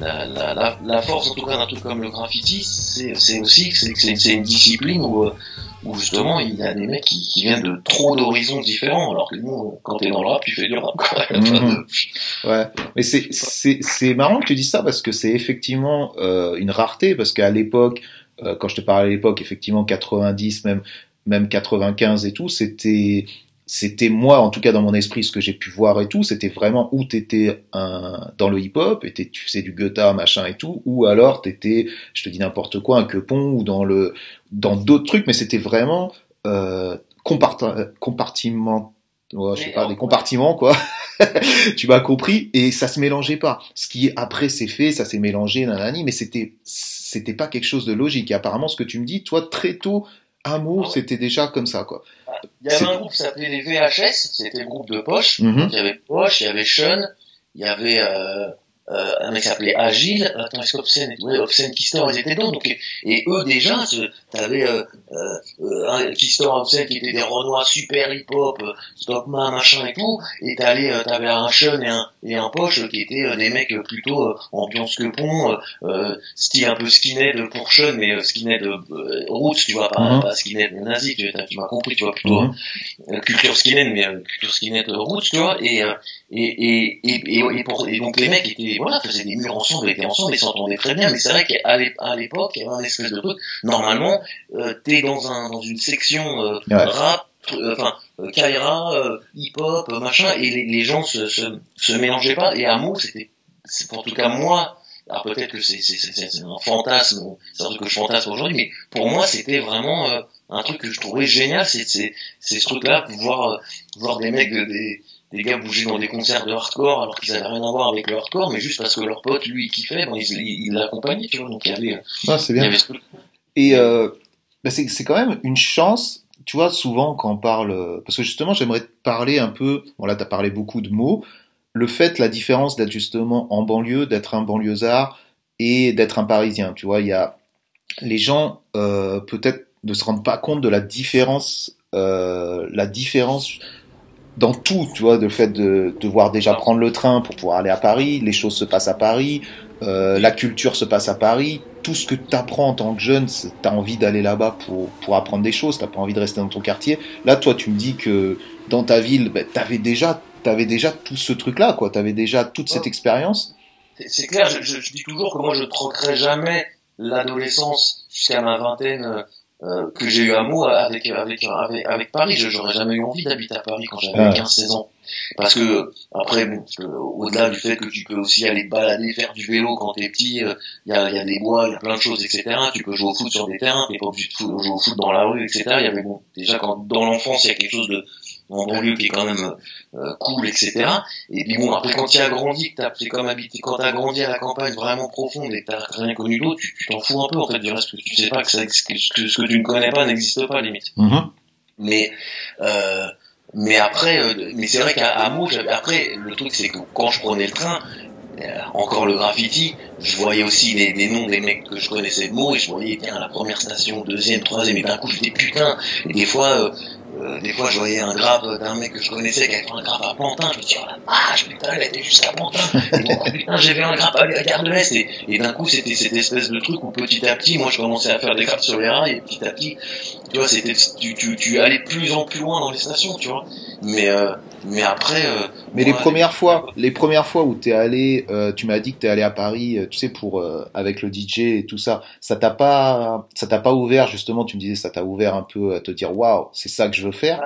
la, la, la, la force en tout cas d'un truc comme le graffiti, c'est, aussi que c'est, une discipline où, euh, où justement il y a des mecs qui, qui viennent de trop d'horizons différents, alors que nous, quand t'es dans le rap, tu fais du rap, quoi. Mhm. Ouais, mais c'est marrant que tu dises ça parce que c'est effectivement euh, une rareté parce qu'à l'époque, euh, quand je te parlais à l'époque, effectivement 90 même même 95 et tout, c'était c'était moi en tout cas dans mon esprit ce que j'ai pu voir et tout, c'était vraiment où t'étais un dans le hip-hop, et tu faisais du Goethe machin et tout, ou alors t'étais, je te dis n'importe quoi, un quepon ou dans le dans d'autres trucs, mais c'était vraiment euh, compart- compartiment ouais, je sais pas, des compartiments, quoi. tu m'as compris, et ça se mélangeait pas. Ce qui, après, c'est fait, ça s'est mélangé, nanani, mais c'était, c'était pas quelque chose de logique. Et apparemment, ce que tu me dis, toi, très tôt, un mot, Ah ouais. c'était déjà comme ça, quoi. Il y avait un groupe qui s'appelait les VHS, c'était le groupe de Poche. Mhm. Donc, il y avait Poche, il y avait Sean, il y avait euh, un mec s'appelait Agile, est-ce qu'Obscene, ouais, Obscene Kister, ils étaient d'autres. Donc, et, eux déjà, ce- t'avais euh, euh, euh, un Kister, Obscene qui étaient des Renois super hip-hop, euh, Stockman, machin et tout, et t'allais, euh, t'avais un Sean et un, et un Poche qui étaient euh, des mecs euh, plutôt euh, ambiance que pont, euh, euh, style un peu skinhead pour Sean, mais euh, skinhead euh, roots, tu vois, pas, Mhm. pas skinhead nazi, tu, tu m'as compris, tu vois, plutôt Mhm. euh, culture skinhead mais euh, culture skinhead euh, roots tu vois et euh, et et et, et, et pour et donc les mecs étaient voilà faisaient des murs ensemble étaient ensemble ils s'entendaient très bien mais c'est vrai qu'à l'époque il y avait un espèce de truc normalement euh, t'es dans un dans une section euh, Ouais. rap euh, enfin euh, Kaira euh, hip hop machin et les, les gens se, se se mélangeaient pas et à c'était en tout cas moi alors peut-être que c'est un fantasme c'est un truc que je fantasme aujourd'hui mais pour moi c'était vraiment euh, un truc que je trouvais génial c'est c'est c'est ce truc-là, voir, euh, voir des mecs, de- des, des gars bouger dans des concerts de hardcore alors qu'ils avaient rien à voir avec le hardcore, mais juste parce que leur pote, lui, il kiffait, bon, il l'accompagnait, tu vois, donc il y avait, Ah, c'est il y bien. avait. Et euh, bah, c'est quand même une chance, tu vois, souvent quand on parle, parce que justement j'aimerais te parler un peu, bon là tu as parlé beaucoup de mots, le fait, la différence d'être justement en banlieue, d'être un banlieusard et d'être un parisien, tu vois, il y a les gens euh, peut-être ne se rendent pas compte de la différence, euh, la différence dans tout, tu vois, le fait de devoir déjà prendre le train pour pouvoir aller à Paris, les choses se passent à Paris, euh, la culture se passe à Paris, tout ce que tu apprends en tant que jeune, tu as envie d'aller là-bas pour, pour apprendre des choses, t'as pas envie de rester dans ton quartier. Là, toi, tu me dis que dans ta ville, ben, t'avais déjà, t'avais déjà tout ce truc-là, quoi. T'avais déjà toute cette expérience. C'est- C'est clair, je, je, je dis toujours que moi, je troquerai jamais l'adolescence jusqu'à ma vingtaine euh, que j'ai eu à Meaux avec, avec, avec, avec Paris. Je- J'aurais jamais eu envie d'habiter à Paris quand j'avais Ouais. 15-16 ans. Parce que, après, bon, au-delà du fait que tu peux aussi aller te balader, faire du vélo quand t'es petit, euh, il y, a, il y a des bois, il y a plein de choses, etc. Tu peux jouer au foot sur des terrains, t'es pas obligé de jouer au foot dans la rue, etc. Il y avait, bon, déjà, quand, dans l'enfance, il y a quelque chose de, en banlieue qui est quand même euh, cool, etc. Et puis bon, après quand tu as grandi, que t'as c'est comme habité, quand t'as grandi à la campagne vraiment profonde et que t'as rien connu d'autre, tu t'en fous un peu en fait du reste, parce que tu sais pas que, ça, que, que ce que tu ne connais pas n'existe pas limite. Mais euh, mais après, euh, mais c'est vrai qu'à j'avais- après le truc c'est que quand je prenais le train, euh, encore le graffiti, je voyais aussi des, des noms des mecs que je connaissais de mots et je voyais tiens la première station, deuxième, troisième et d'un coup je dis putain et des fois euh, euh, des fois je voyais un graphe d'un mec que je connaissais qui avait fait un graphe à Pantin, je me dis oh la vache putain il était jusqu'à Pantin. Et coup putain j'ai vu un graphe à la gare de l'Est. Et, d'un coup c'était cette espèce de truc où petit à petit moi je commençais à faire des graphs sur les rails. Et petit à petit tu vois c'était tu, tu, tu allais plus en plus loin dans les stations tu vois mais euh, mais après euh, Mais les premières fois, les premières fois où t'es allé, euh, tu m'as dit que t'es allé à Paris, euh, tu sais, pour euh, avec le DJ et tout ça, ça t'a pas, ça t'a pas ouvert justement. Tu me disais, ça t'a ouvert un peu à te dire, waouh, c'est ça que je veux faire.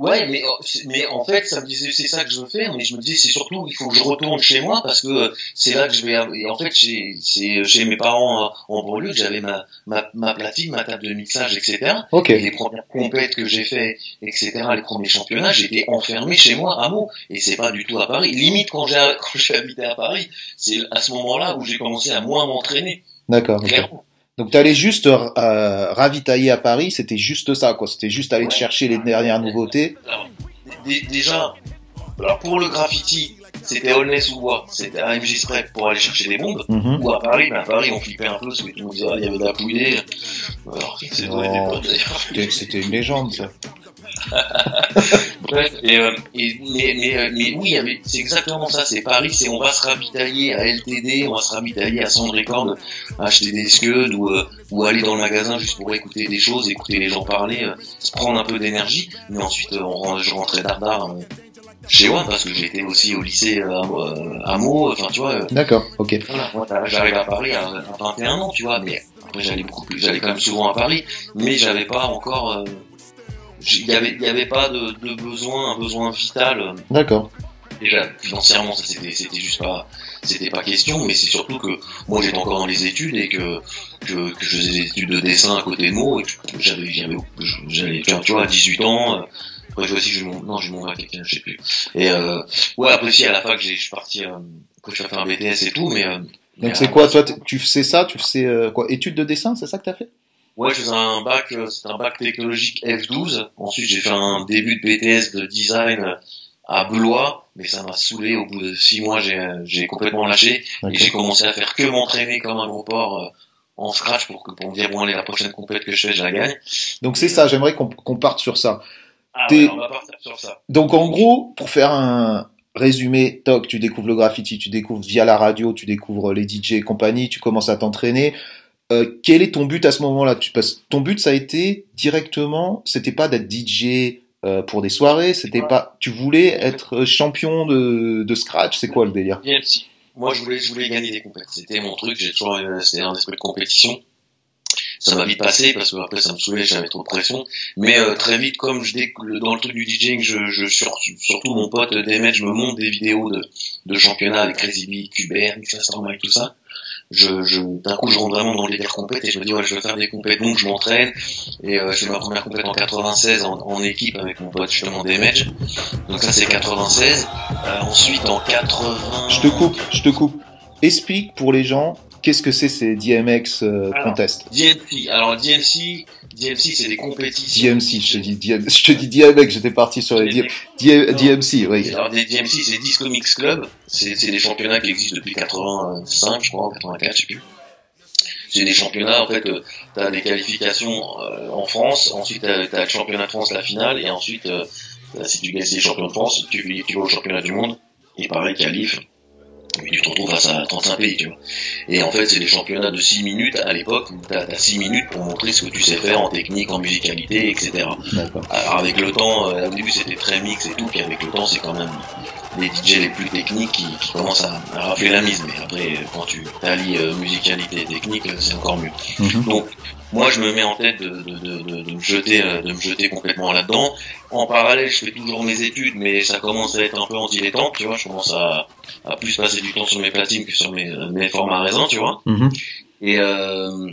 Ouais, mais, mais en fait, ça me disait, c'est ça que je veux faire, mais je me disais, c'est surtout, il faut que je retourne chez moi parce que c'est là que je vais, et en fait, c'est chez mes parents euh, en banlieue que j'avais ma, ma, ma platine, ma table de mixage, etc. Ok. Et les premières compètes que j'ai fait, etc., les premiers championnats, j'étais enfermé chez moi à Meaux. Et c'est pas du tout à Paris. Limite, quand j'ai, quand j'ai habité à Paris, c'est à ce moment-là où j'ai commencé à moins m'entraîner. D'accord. Clairement. Donc tu allais juste euh, ravitailler à Paris, c'était juste ça, quoi. C'était juste aller te chercher les dernières nouveautés. Déjà, alors pour le graffiti, c'était Holness ou Bois, c'était MJ Spray pour aller chercher des bombes. Mhm. Ou à Paris, ben à Paris, on flippait un peu parce que tout le monde disait, il y avait de la pouillée. Alors, Oh. C'était une légende, ça. Bref, et, euh, et- mais, mais, euh, mais oui, c'est exactement ça, c'est Paris, c'est on va se ravitailler à LTD, on va se ravitailler à Sound Record, acheter des scuds ou, euh, ou aller dans le magasin juste pour écouter des choses, écouter les gens parler, euh, se prendre un peu d'énergie, mais ensuite on, je rentrais dardard euh, chez moi parce que j'étais aussi au lycée euh, à, Meaux, enfin tu vois, euh, D'accord, ok. voilà, j'arrive à Paris à, à 21 ans, tu vois, mais après j'allais beaucoup plus, j'allais quand même souvent à Paris, mais j'avais pas encore, euh, il y avait, avait pas de, de besoin, un besoin vital. D'accord. Déjà financièrement, ça c'était, c'était juste pas, c'était pas question, mais c'est surtout que moi j'étais encore dans les études et que que, que je faisais des études de dessin à côté de mots et que j'avais, j'avais, faire, tu vois, à 18 ans. euh, Après, je vois aussi, je mon, non, j'ai mon à quelqu'un, je sais plus. Et euh, ouais, après si à la fac, j'ai, je suis parti, euh, après je suis fait un BTS et tout, mais euh, Donc c'est quoi, toi, tu fais ça, tu fais euh, quoi Études de dessin, c'est ça que t'as fait? Ouais, je faisais un bac, euh, c'était un bac technologique F12. Ensuite, j'ai fait un début de BTS de design euh, à Blois, mais ça m'a saoulé. Au bout de six mois, j'ai j'ai complètement lâché et j'ai commencé à faire que m'entraîner comme un gros porc euh, en scratch pour que pour me dire bon allez la prochaine compète que je fais, je la gagne. Donc c'est ça, j'aimerais qu'on qu'on parte sur ça. Ah ouais, on va partir sur ça. Donc en gros, pour faire un résumé, toc, tu découvres le graffiti, tu découvres via la radio, tu découvres les DJ et compagnie, tu commences à t'entraîner. Euh, quel est ton but à ce moment-là? Tu, parce, Ton but, ça a été directement, c'était pas d'être DJ euh, pour des soirées, c'était Ouais. pas, tu voulais être champion de, de scratch, c'est quoi le délire? Bien si. Moi, je voulais, je voulais gagner des compètes. C'était mon truc. J'ai toujours, euh, c'était un esprit de compétition. Ça m'a vite passé parce que après ça me saoulait, j'avais trop de pression. Mais euh, très vite, comme je dans le truc du DJing, je, je sur, surtout mon pote Demet, je me monte des vidéos de, de championnat avec Crazy B, Cuber, et tout ça. Je, je, d'un coup, je rentre vraiment dans les délire compètes et je me dis ouais, je veux faire des compètes, donc je m'entraîne et euh, je fais ma première compète en 96 en, en équipe avec mon pote justement Demet. Donc ça c'est 96. Euh, ensuite en 80. Je te coupe, je te coupe. Explique pour les gens qu'est-ce que c'est ces DMX euh, Alors, contests. DMC. Alors DMC, DMC c'est des compétitions. DMC, je te dis DM, je te dis DMX, j'étais parti sur les DM, DM- DMC, oui. Alors des DMC c'est Disco Mix Club. C'est des championnats qui existent depuis 85, je crois, ou 84, je sais plus. C'est des championnats en fait. Euh, t'as des qualifications euh, en France. Ensuite t'as as le championnat de France la finale et ensuite euh, si tu gagnes les champions de France, tu, tu vas au championnat du monde. Et pareil qualif. Mais tu te retrouves face à 35 pays, tu vois. Et en fait, c'est des championnats de 6 minutes à l'époque où t'as as 6 minutes pour montrer ce que tu sais faire en technique, en musicalité, etc. D'accord. Alors avec le temps, euh, au début c'était très mix et tout, puis avec le temps c'est quand même les DJ les plus techniques qui, qui commencent à, à rafler la mise. Mais après, quand tu allies euh, musicalité et technique, c'est encore mieux. Mhm. Donc moi je me mets en tête de, de, de, de, de me jeter euh, de me jeter complètement là-dedans. En parallèle, je fais toujours mes études, mais ça commence à être un peu en dilettante, tu vois. Je commence à, à plus passer du temps sur mes platines que sur mes, euh, mes formats raisins, tu vois. Mhm. Et euh,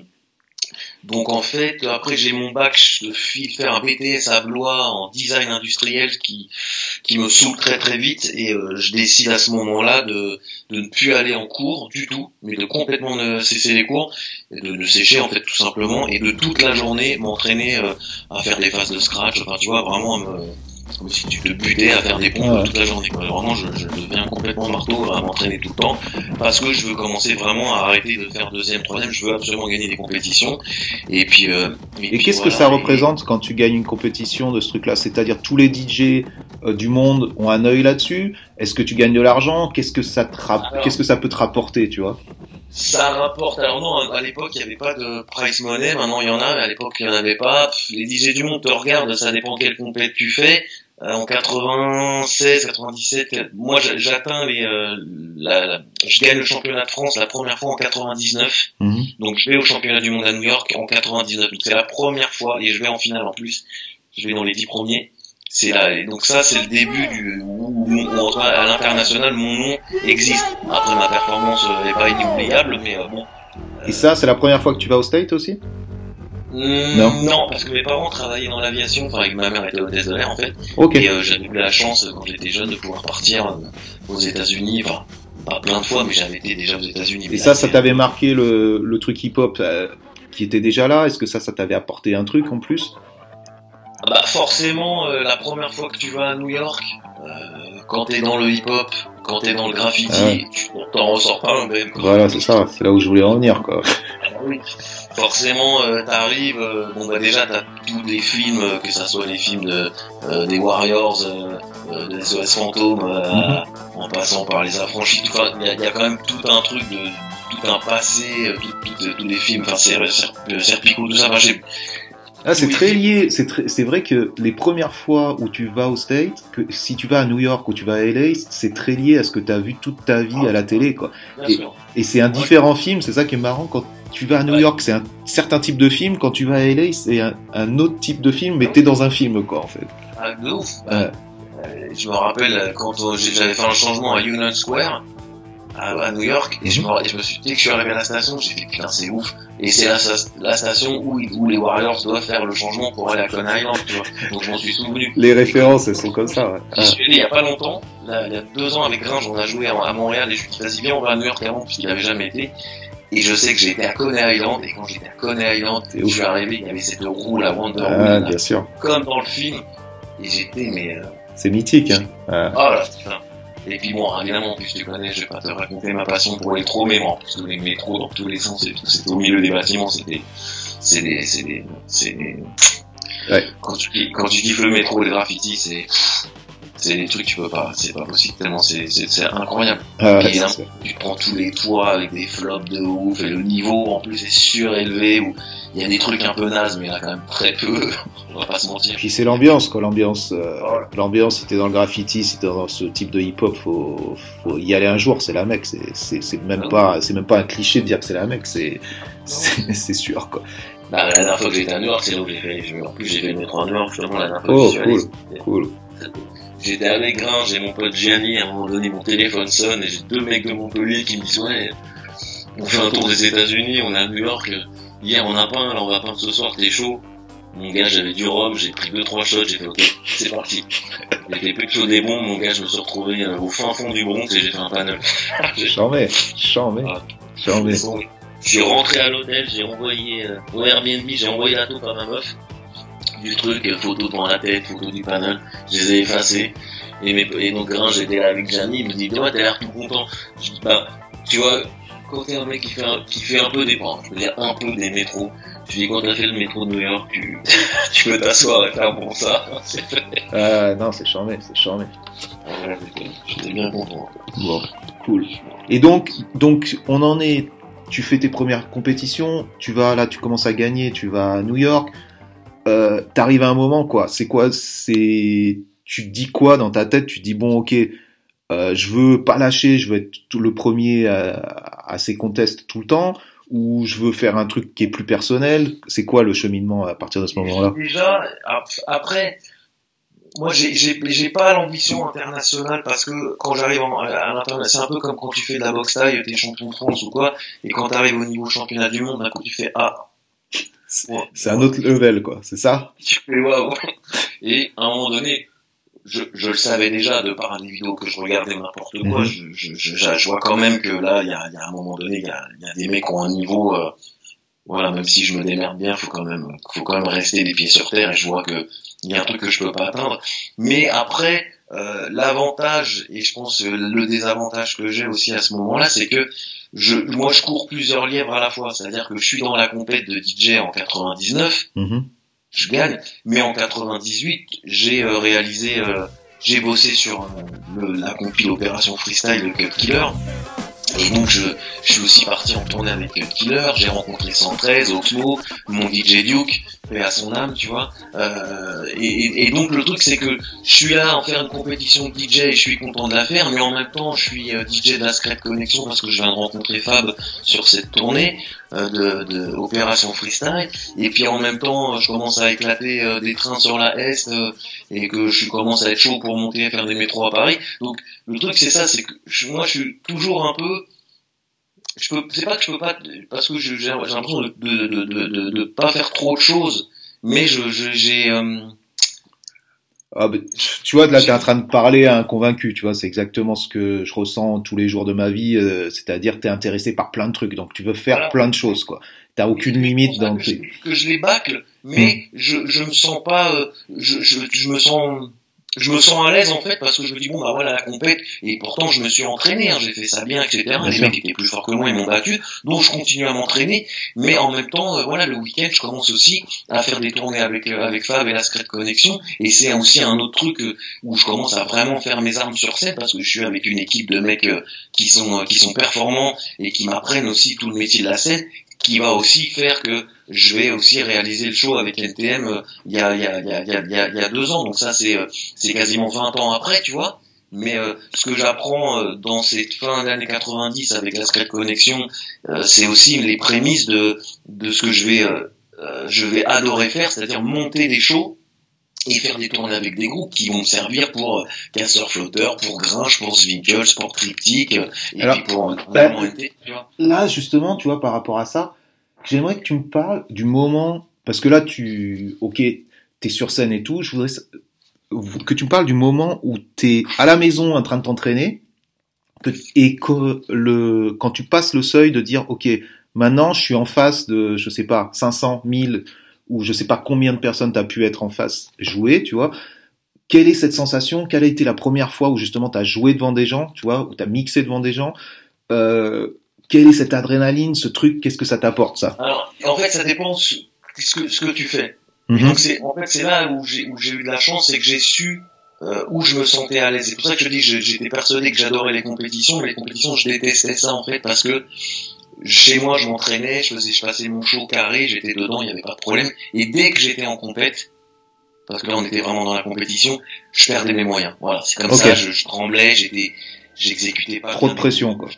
donc en fait, après j'ai mon bac, je file faire un BTS à Blois en design industriel qui qui me saoule très très vite. Et euh, je décide à ce moment-là de de ne plus aller en cours du tout, mais de complètement ne cesser les cours, de, de sécher en fait tout simplement et de toute la journée m'entraîner euh, à faire des phases de scratch, enfin tu vois vraiment à me comme si tu te butais à faire des pompes Ouais. toute la journée. quoi. Vraiment, je, je deviens complètement marteau à m'entraîner tout le temps parce que je veux commencer vraiment à arrêter de faire deuxième, troisième. Je veux absolument gagner des compétitions. Et puis. Euh, Et puis qu'est-ce que ça Et- représente quand tu gagnes une compétition de ce truc-là? C'est-à-dire tous les DJ euh, du monde ont un œil là-dessus? Est-ce que tu gagnes de l'argent? Qu'est-ce que ça te qu'est-ce que ça peut te rapporter, tu vois? Ça rapporte. Alors non, à l'époque, il n'y avait pas de price money. Maintenant, il y en a, mais à l'époque, il n'y en avait pas. Pff, Les DJ du monde te regardent, ça dépend quelle compète tu fais. Euh, en 96, 97, moi j'a- j'atteins les, euh, la, la- je gagne le championnat de France la première fois en 99. Mhm. Donc je vais au championnat du monde à New York en 99. Donc c'est la première fois et je vais en finale en plus. Je vais dans les dix premiers. C'est là. Et donc ça, c'est le début du où, où, à l'international, mon nom existe. Après, ma performance n'est pas inoubliable, mais bon. Et ça, c'est la première fois que tu vas au State aussi? Non. non. parce que mes parents travaillaient dans l'aviation, enfin, ma mère était hôtesse de l'air en fait. Et euh, j'avais eu la chance, quand j'étais jeune, de pouvoir partir euh, aux États-Unis, enfin, pas plein de fois, mais j'avais été déjà aux États-Unis. Et ça, ça t'avait marqué le, le truc hip-hop euh, qui était déjà là? Est-ce que ça, ça t'avait apporté un truc en plus? Bah forcément, la première fois que tu vas à New York, quand t'es dans le hip-hop, quand t'es dans le graffiti, tu t'en ressors pas un même. Voilà, c'est ça, c'est là où je voulais en venir, quoi. Ah oui forcément euh, t'arrives euh, bon bah déjà t'as tous les films euh, que ça soit les films de des Warriors des SOS fantômes mhm. en passant par les affranchis enfin il y, a quand même tout un truc de tout un passé tous les films enfin Serpico tout ça enfin, ah, c'est très lié. C'est vrai que les premières fois où tu vas au State, que si tu vas à New York ou tu vas à LA, c'est très lié à ce que tu as vu toute ta vie à la télé, quoi. Et, et c'est un différent film. C'est ça qui est marrant quand tu vas à New York, c'est un certain type de film. Quand tu vas à LA, c'est un, autre type de film, mais t'es dans un film, quoi, en fait. Ah, de ouf. Euh, je me rappelle quand j'avais fait un changement à Union Square à, New York et je, me, je me suis dit que je suis arrivé à la station, j'ai fait putain c'est ouf. Et c'est la, station où, où, les Warriors doivent faire le changement pour aller à Coney Island, tu vois. Donc je m'en suis souvenu. Les références, elles sont comme ça, ouais. Je suis allé il y a pas longtemps, il y a deux ans avec Gringe, on a joué à, Montréal et je lui dit vas-y viens on va à New York avant puisqu'il avait jamais été. Et je sais que j'étais à Coney Island, et quand j'étais à Coney Island, je suis arrivé, il y avait cette roue, la Wonder ah, bien sûr. comme dans le film. Et j'étais, mais. Euh... C'est mythique, hein. Ah. Oh là, putain. Et puis bon, évidemment, plus tu connais, je vais pas te raconter ma passion pour les métros, mais bon, tous les métros dans tous les sens, c'était au milieu des bâtiments, c'était, c'est des, c'est des, c'est des... Ouais. Quand tu, quand tu kiffes le métro, les graffitis, c'est, c'est des trucs que tu peux pas, c'est pas possible tellement c'est, c'est, incroyable. Ah, et là, tu prends tous les toits avec des flops de ouf et le niveau en plus est surélevé où il y a des trucs un peu nazes mais il y en a quand même très peu, on va pas se mentir. Puis c'est l'ambiance quoi, l'ambiance, euh, l'ambiance si t'es dans le graffiti, si t'es dans ce type de hip hop, faut, faut y aller un jour, c'est la mec, c'est, c'est, c'est même ah pas, c'est même pas un cliché de dire que c'est la mec, c'est, c'est, c'est sûr quoi. Bah, la dernière fois que j'étais à New York, c'est là où j'ai fait, en plus j'ai fait le métro à New York justement la dernière fois oh, cool, cool. J'étais avec Grain, j'ai mon pote Gianni, à un moment donné mon téléphone sonne et j'ai deux mecs de Montpellier qui me disent ouais, on fait un tour des États-Unis, on est à New York, hier on a peint, alors on va peindre ce soir, t'es chaud. Mon gars, j'avais du rhum, j'ai pris deux trois shots, j'ai fait ok, c'est parti. Fait plus chaud des bons, mon gars, je me suis retrouvé euh, au fin fond du Bronx et j'ai fait un panel. Charmé, charmé, charmé. Je suis rentré à l'hôtel, j'ai envoyé euh, au Airbnb, j'ai envoyé la taupe à ma meuf du truc, photo dans la tête, photo du panel, je les ai effacés. Et, mes, et donc Gringe, j'étais là avec Gianni, il me dit, ouais, t'as l'air tout content. Je dis, bah, tu vois, quand t'es un mec qui fait un, qui fait un peu des, bon, je veux dire un peu des métros, je dis, quand t'as fait le métro de New York, tu, tu peux t'asseoir et faire bon ça. Ah, non, c'est charmé, c'est charmé. j'étais bien content. Bon, cool. Et donc, donc, on en est, tu fais tes premières compétitions, tu vas là, tu commences à gagner, tu vas à New York, euh, t'arrives à un moment quoi. C'est quoi C'est tu dis quoi dans ta tête? Tu dis bon ok, euh, je veux pas lâcher, je veux être tout le premier à, ces contests tout le temps, ou je veux faire un truc qui est plus personnel? C'est quoi le cheminement à partir de ce moment-là? Déjà après. Moi, j'ai pas l'ambition internationale parce que quand j'arrive à l'international, c'est un peu comme quand tu fais de la boxe taille, t'es champion de France ou quoi, et quand t'arrives au niveau championnat du monde, d'un coup tu fais ah, c'est un autre level, quoi, c'est ça? Et à un moment donné, je, je, le savais déjà de par des vidéos que je regardais n'importe quoi. Mhm. je, je, je, vois quand même que là, il y a, y a, un moment donné, il y a, y a, des mecs qui ont un niveau. Euh, voilà, même si je me démerde bien, faut quand même, faut quand même rester les pieds sur terre. Et je vois que il y a un truc que je peux pas atteindre. Mais après, euh, l'avantage et je pense le désavantage que j'ai aussi à ce moment-là, c'est que je, moi, je cours plusieurs lièvres à la fois. C'est-à-dire que je suis dans la compète de DJ en 99, mhm. je gagne, mais en 98, j'ai euh, réalisé, euh, j'ai bossé sur euh, la compil Opération Freestyle de Cut Killer. Et donc je, je, suis aussi parti en tournée avec Cut Killer, j'ai rencontré 113, Oxmo, mon DJ Duke, paix à son âme, tu vois. Euh, et, et, donc le truc c'est que je suis là en faire une compétition de DJ et je suis content de la faire, mais en même temps je suis euh, DJ de la Secret Connection parce que je viens de rencontrer Fab sur cette tournée euh, de, de Opération Freestyle. Et puis en même temps je commence à éclater euh, des trains sur la Est et que je commence à être chaud pour monter et faire des métros à Paris. Donc le truc c'est ça, c'est que moi je suis toujours un peu je peux, c'est pas que je peux pas, parce que j'ai l'impression de, de, de, de, de, pas faire trop de choses, mais je, j'ai, euh, ah, tu vois, là, tu es en train de parler à un convaincu, tu vois, c'est exactement ce que je ressens tous les jours de ma vie, euh, c'est-à-dire tu es intéressé par plein de trucs, donc tu veux faire plein de choses, quoi. T'as aucune limite dans que, je, que je les bâcle, mais hmm. je, je me sens pas, euh, je, je, je me sens je me sens à l'aise en fait parce que je me dis bon bah voilà la compète et pourtant je me suis entraîné, hein, j'ai fait ça bien etc. les mecs étaient plus forts que moi ils m'ont battu, donc je continue à m'entraîner, mais en même temps euh, voilà le week-end je commence aussi à faire des tournées avec euh, avec Fab et la Secret Connection et c'est aussi un autre truc euh, où je commence à vraiment faire mes armes sur scène parce que je suis avec une équipe de mecs qui sont qui sont performants et qui m'apprennent aussi tout le métier de la scène qui va aussi faire que je vais aussi réaliser le show avec NTM euh, il y a il y a il y a il y a, il y a deux ans donc ça c'est euh, c'est quasiment 20 ans après tu vois mais euh, ce que j'apprends dans cette fin d'année 90 avec la Skype Connexion c'est aussi les prémices de de ce que je vais je vais adorer faire c'est-à-dire monter des shows et faire des tournées avec des groupes qui vont me servir pour Casseur Flotteur, pour Grinch, pour Zwinkels, pour Triptyque, et puis pour bah, tu vois. Là, justement, tu vois, par rapport à ça, J'aimerais que tu me parles du moment, parce que là, tu, ok, t'es sur scène et tout, je voudrais que tu me parles du moment où t'es à la maison en train de t'entraîner, et que le, quand tu passes le seuil de dire, ok, maintenant je suis en face de, je sais pas, 500, 1000, ou je sais pas combien de personnes t'as pu être en face jouer, tu vois. Quelle est cette sensation? Quelle a été la première fois où justement t'as joué devant des gens, tu vois, où t'as mixé devant des gens? Euh, quelle est cette adrénaline, ce truc, qu'est-ce que ça t'apporte ça? Alors, en fait, ça dépend ce que, ce que tu fais. Mhm. Donc c'est en fait c'est là où j'ai où j'ai eu de la chance, c'est que j'ai su euh, où je me sentais à l'aise. C'est pour ça que je dis j'étais persuadé que j'adorais les compétitions, mais les compétitions je détestais ça en fait parce que chez moi je m'entraînais, je faisais je passais mon show carré, j'étais dedans, il n'y avait pas de problème. Et dès que j'étais en compète, parce que là on était vraiment dans la compétition, je perdais mes moyens. Voilà, c'est comme ça, je, je tremblais, j'étais j'exécutais pas. Trop de pression quoi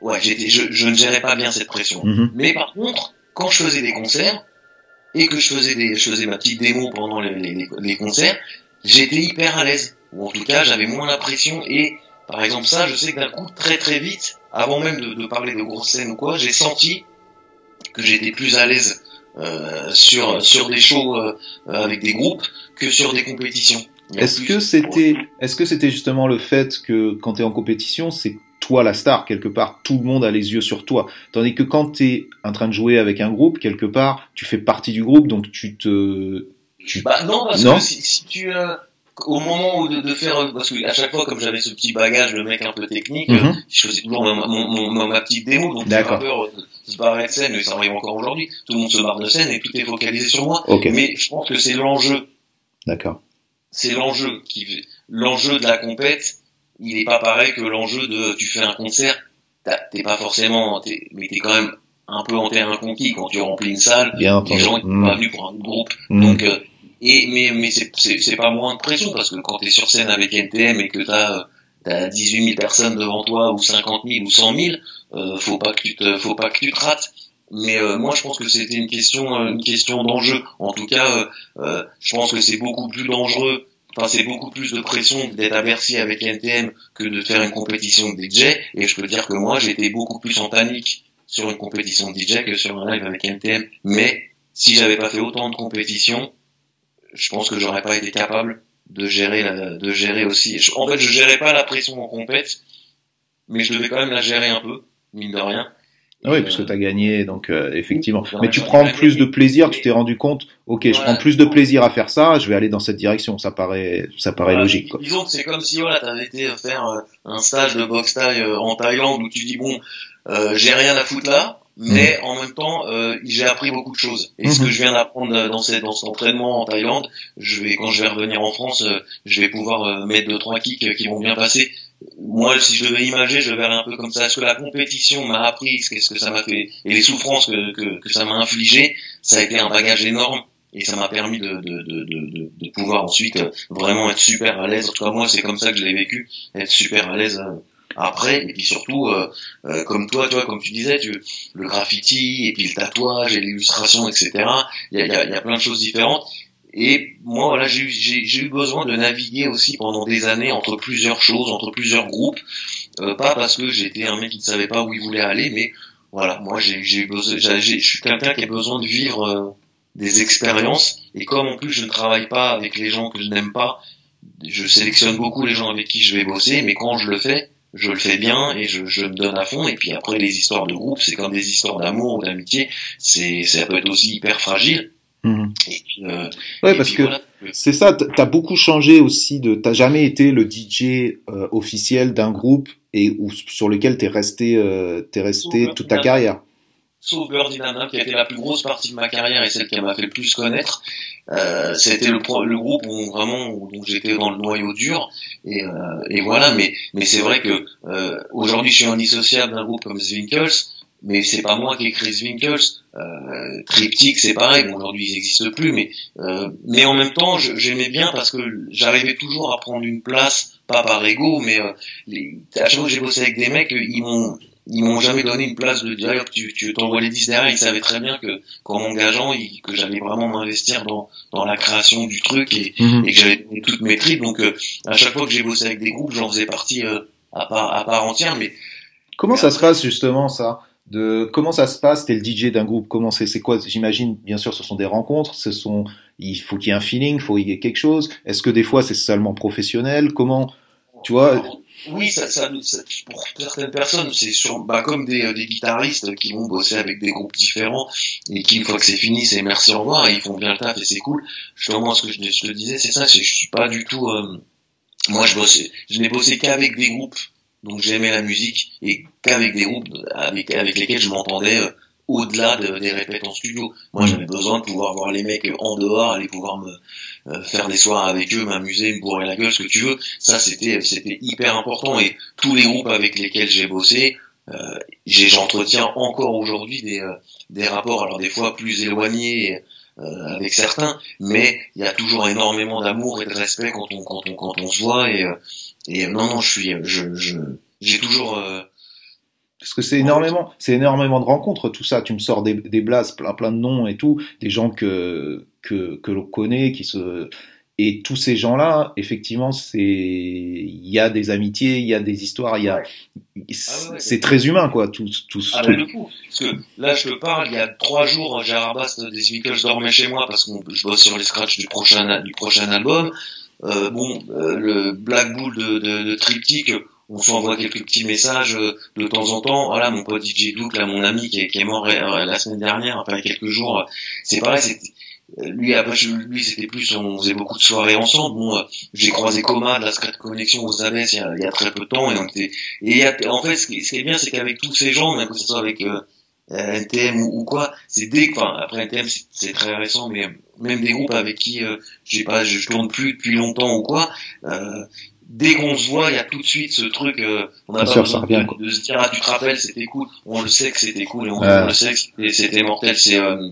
ouais, j'étais, je, je, ne gérais pas bien cette pression. Mhm. Mais par contre, quand je faisais des concerts et que je faisais des, je faisais ma petite démo pendant les, les, les concerts, j'étais hyper à l'aise. Ou en tout cas, j'avais moins la pression et, par exemple, ça, je sais que d'un coup, très très vite, avant même de, de parler de grosses scènes ou quoi, j'ai senti que j'étais plus à l'aise euh, sur sur des shows euh, avec des groupes que sur des compétitions. Est-ce que c'était est-ce que c'était justement le fait que quand tu es en compétition, c'est toi la star quelque part, tout le monde a les yeux sur toi. Tandis que quand tu es en train de jouer avec un groupe, quelque part, tu fais partie du groupe, donc tu te... Tu... Bah non, parce que si, si tu... Euh, au moment où de, de, faire parce que à chaque fois comme j'avais ce petit bagage le mec un peu technique mm je faisais toujours ma, mon, mon, ma petite démo donc j'ai pas peur de se barrer de scène mais ça arrive encore aujourd'hui. Tout le monde se barre de scène et tout est focalisé sur moi. Mais je pense que c'est l'enjeu. D'accord. C'est l'enjeu qui l'enjeu de la compète il est pas pareil que l'enjeu de tu fais un concert, t'es pas forcément, es, mais t'es quand même un peu en terrain conquis quand tu remplis une salle. Bien les gens sont pas venus pour un groupe, mmh. donc euh, et mais mais c'est c'est pas moins de pression parce que quand t'es sur scène avec NTM et que t'as t'as 18 000 personnes devant toi ou 50 000 ou 100 000, euh, faut pas que tu te faut pas que tu te rates. Mais euh, moi, je pense que c'était une question, une question d'enjeu. En tout cas, euh, je pense que c'est beaucoup plus dangereux Enfin, c'est beaucoup plus de pression d'être à Bercy avec NTM que de faire une compétition de DJ. Et je peux dire que moi, j'étais beaucoup plus en panique sur une compétition de DJ que sur un live avec NTM. Mais si j'avais pas fait autant de compétitions, je pense que j'aurais pas été capable de gérer la, de gérer aussi. En fait, je gérais pas la pression en compète, mais je devais quand même la gérer un peu, mine de rien. Ah oui, parce que tu as gagné, donc euh, effectivement. Mais tu prends plus de plaisir, tu t'es rendu compte, ok, je prends plus de plaisir à faire ça, je vais aller dans cette direction, ça paraît, ça paraît logique. Quoi. Disons que c'est comme si voilà, tu avais été faire euh, un stage de boxe taille euh, en Thaïlande où tu dis bon, j'ai rien à foutre là, mais en même temps, j'ai appris beaucoup de choses. Et ce que mhm. je viens d'apprendre dans, cette, dans cet entraînement en Thaïlande, je vais quand je vais revenir en France, je vais pouvoir mettre deux trois kicks qui vont bien passer moi, si je devais imager, je verrais un peu comme ça. Est-ce que la compétition m'a appris Qu'est-ce que ça m'a fait Et les souffrances que, que, que ça m'a infligé, ça a été un bagage énorme et ça m'a permis de, de, de, de, pouvoir ensuite vraiment être super à l'aise. En tout cas, moi, c'est comme ça que je l'ai vécu, être super à l'aise après et puis surtout euh, euh, comme toi tu vois comme tu disais tu, le graffiti et puis le tatouage et l'illustration etc il y a, y, y a, plein de choses différentes et moi voilà j'ai eu besoin de naviguer aussi pendant des années entre plusieurs choses entre plusieurs groupes euh, pas parce que j'étais un mec qui ne savait pas où il voulait aller mais voilà moi j'ai eu besoin je suis quelqu'un qui a besoin de vivre des expériences et comme en plus je ne travaille pas avec les gens que je n'aime pas je sélectionne beaucoup les gens avec qui je vais bosser mais quand je le fais je le fais bien et je, je me donne à fond. Et puis après, les histoires de groupe, c'est comme des histoires d'amour ou d'amitié. C'est, ça peut être aussi hyper fragile. Mmh. Et euh, ouais, parce que c'est ça. T'as beaucoup changé aussi. De, t'as jamais été le DJ euh, officiel d'un groupe et ou sur lequel t'es resté, euh, t'es resté toute ta carrière sauf Birdie Nana, qui a été la plus grosse partie de ma carrière et celle qui m'a fait le plus connaître. Euh, c'était le, le, groupe où vraiment où, j'étais dans le noyau dur et, euh, et voilà. Mais mais c'est vrai que euh, aujourd'hui je suis indissociable d'un groupe comme Zwinkels, mais c'est pas moi qui ai créé Zwinkels. Euh, Triptych c'est pareil. Bon, aujourd'hui ils n'existent plus, mais euh, mais en même temps j'aimais bien parce que j'arrivais toujours à prendre une place, pas par ego, mais euh, les, à chaque fois que j'ai bossé avec des mecs, ils m'ont ils m'ont jamais donné une place de dire tu, tu t'envoies les 10 derrière ils savaient très bien que qu'en m'engageant que j'allais vraiment m'investir dans dans la création du truc et, mhm. et que j'avais toutes mes tripes donc euh, à chaque fois que j'ai bossé avec des groupes j'en faisais partie euh, à part à part entière mais comment ça se passe justement ça? De comment ça se passe t'es le DJ d'un groupe comment c'est c'est quoi j'imagine bien sûr ce sont des rencontres ce sont il faut qu'il y ait un feeling il faut qu'il y ait quelque chose. Est-ce que des fois c'est seulement professionnel? Comment tu vois? Oui, ça, ça, pour certaines personnes, c'est sur, bah, comme des, euh, des, guitaristes qui vont bosser avec des groupes différents et qui, une fois que c'est fini, c'est merci au revoir et ils font bien le taf et c'est cool. Justement, ce que je, te disais, c'est ça, je suis pas du tout, euh, moi, je bossais, je n'ai bossé qu'avec des groupes, donc j'aimais la musique et qu'avec des groupes avec, avec lesquels je m'entendais euh, au-delà de, des répètes en studio. Moi, j'avais besoin de pouvoir voir les mecs en dehors, aller pouvoir me euh, faire des soirs avec eux, m'amuser, me bourrer la gueule, ce que tu veux. Ça, c'était c'était hyper important. Et tous les groupes avec lesquels j'ai bossé, euh, j'entretiens encore aujourd'hui des euh, des rapports, alors des fois plus éloignés. Euh, avec certains, mais il y a toujours énormément d'amour et de respect quand on quand on quand on se voit et et non non je suis je je j'ai toujours parce que c'est énormément, c'est énormément de rencontres, tout ça. Tu me sors des, des blases, plein, plein de noms et tout, des gens que que, que l'on connaît, qui se et tous ces gens-là, effectivement, c'est il y a des amitiés, il y a des histoires, il y a ah c'est très humain quoi, tout tout. Ah bah, le coup, parce que là je te parle, il y a trois jours, Gérard Bast des Beatles dormait chez moi parce que je bosse sur les scratchs du prochain du prochain album. Euh, bon, euh, le Black Bull de, de, de Triptych on s'envoie quelques petits messages euh, de temps en temps. Voilà, mon pote DJ Duke, là, mon ami qui est, qui est mort euh, la semaine dernière, enfin quelques jours, c'est pareil, c'est lui après lui c'était plus on faisait beaucoup de soirées ensemble bon j'ai croisé Coma de la Secret Connection aux Abbesses il y, a, il y a très peu de temps et donc et en fait ce qui, est bien c'est qu'avec tous ces gens même que ce soit avec euh, NTM ou, quoi c'est dès enfin après NTM c'est très récent mais même des groupes avec qui euh, j'ai pas je, tourne plus depuis longtemps ou quoi euh, dès qu'on se voit, il y a tout de suite ce truc, euh, on a pas besoin de, se dire, ah, tu te rappelles, c'était cool. On le sait que c'était cool et on, le sait que c'était mortel. C'est, euh,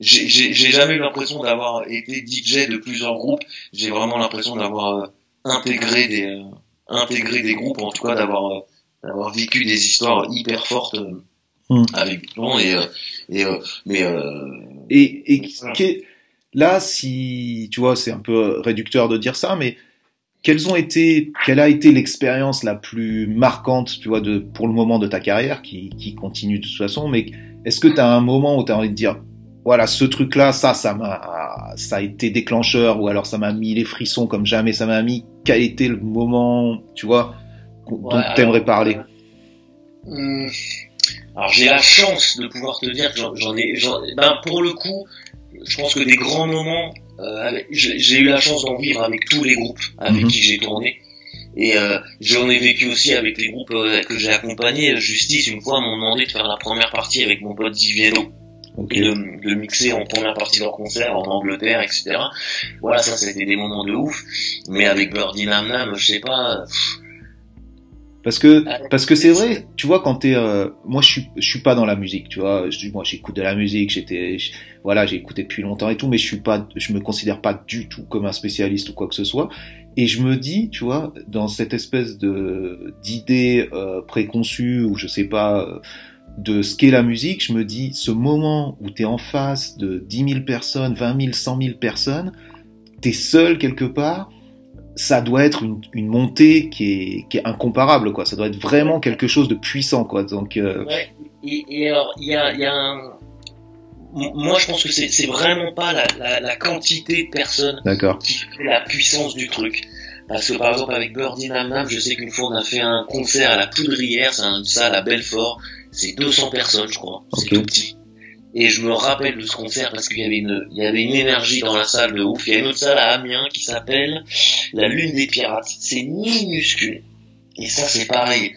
j'ai jamais eu l'impression d'avoir été DJ de plusieurs groupes. J'ai vraiment l'impression d'avoir euh, intégré des, euh, intégré des groupes, en tout cas d'avoir, d'avoir vécu des histoires hyper fortes hmm. avec des gens et, et mais et, et là, si tu vois, c'est un peu réducteur de dire ça, mais quelles ont été, quelle a été l'expérience la plus marquante, tu vois, de, pour le moment de ta carrière, qui, qui continue de toute façon, mais est-ce que tu as un moment où tu as envie de dire, voilà, ce truc-là, ça, ça m'a, ça a été déclencheur, ou alors ça m'a mis les frissons comme jamais ça m'a mis. Quel était le moment, tu vois, dont tu aimerais parler? hum, Alors j'ai la chance de pouvoir te dire que j'en ai, ben, pour le coup, je pense que des grands moments, euh, j'ai eu la chance d'en vivre avec tous les groupes avec mhm. qui j'ai tourné. Et euh, j'en ai vécu aussi avec les groupes euh, que j'ai accompagnés. Justice, une fois, m'ont demandé de faire la première partie avec mon pote Diviello. Et de, de, mixer en première partie de leur concert en Angleterre, etc. Voilà, ça c'était des moments de ouf. Mais avec Birdie Nam Nam, je sais pas. Parce que parce que c'est vrai, tu vois, quand t'es, euh, moi je suis je suis pas dans la musique, tu vois, je, moi j'écoute de la musique, j'étais, voilà, j'ai écouté depuis longtemps et tout, mais je suis pas, je me considère pas du tout comme un spécialiste ou quoi que ce soit. Et je me dis, tu vois, dans cette espèce de d'idée euh, préconçue ou je sais pas euh, de ce qu'est la musique, je me dis, ce moment où tu es en face de 10 000 personnes, 20 000, 100 000 personnes, tu es seul quelque part, ça doit être une, une montée qui est, qui est, incomparable, quoi. Ça doit être vraiment quelque chose de puissant, quoi. Donc, euh... ouais. et, et, alors, il y a, y a un... Moi, je pense que c'est vraiment pas la, la, la, quantité de personnes qui fait la puissance du truc. Parce que par exemple avec Birdie Nam Nam, je sais qu'une fois on a fait un concert à la Poudrière, c'est une salle à Belfort, c'est 200 personnes je crois, c'est tout petit. Et je me rappelle de ce concert parce qu'il y avait une, il y avait une énergie dans la salle de ouf. Il y a une autre salle à Amiens qui s'appelle la Lune des Pirates. C'est minuscule. Et ça, c'est pareil.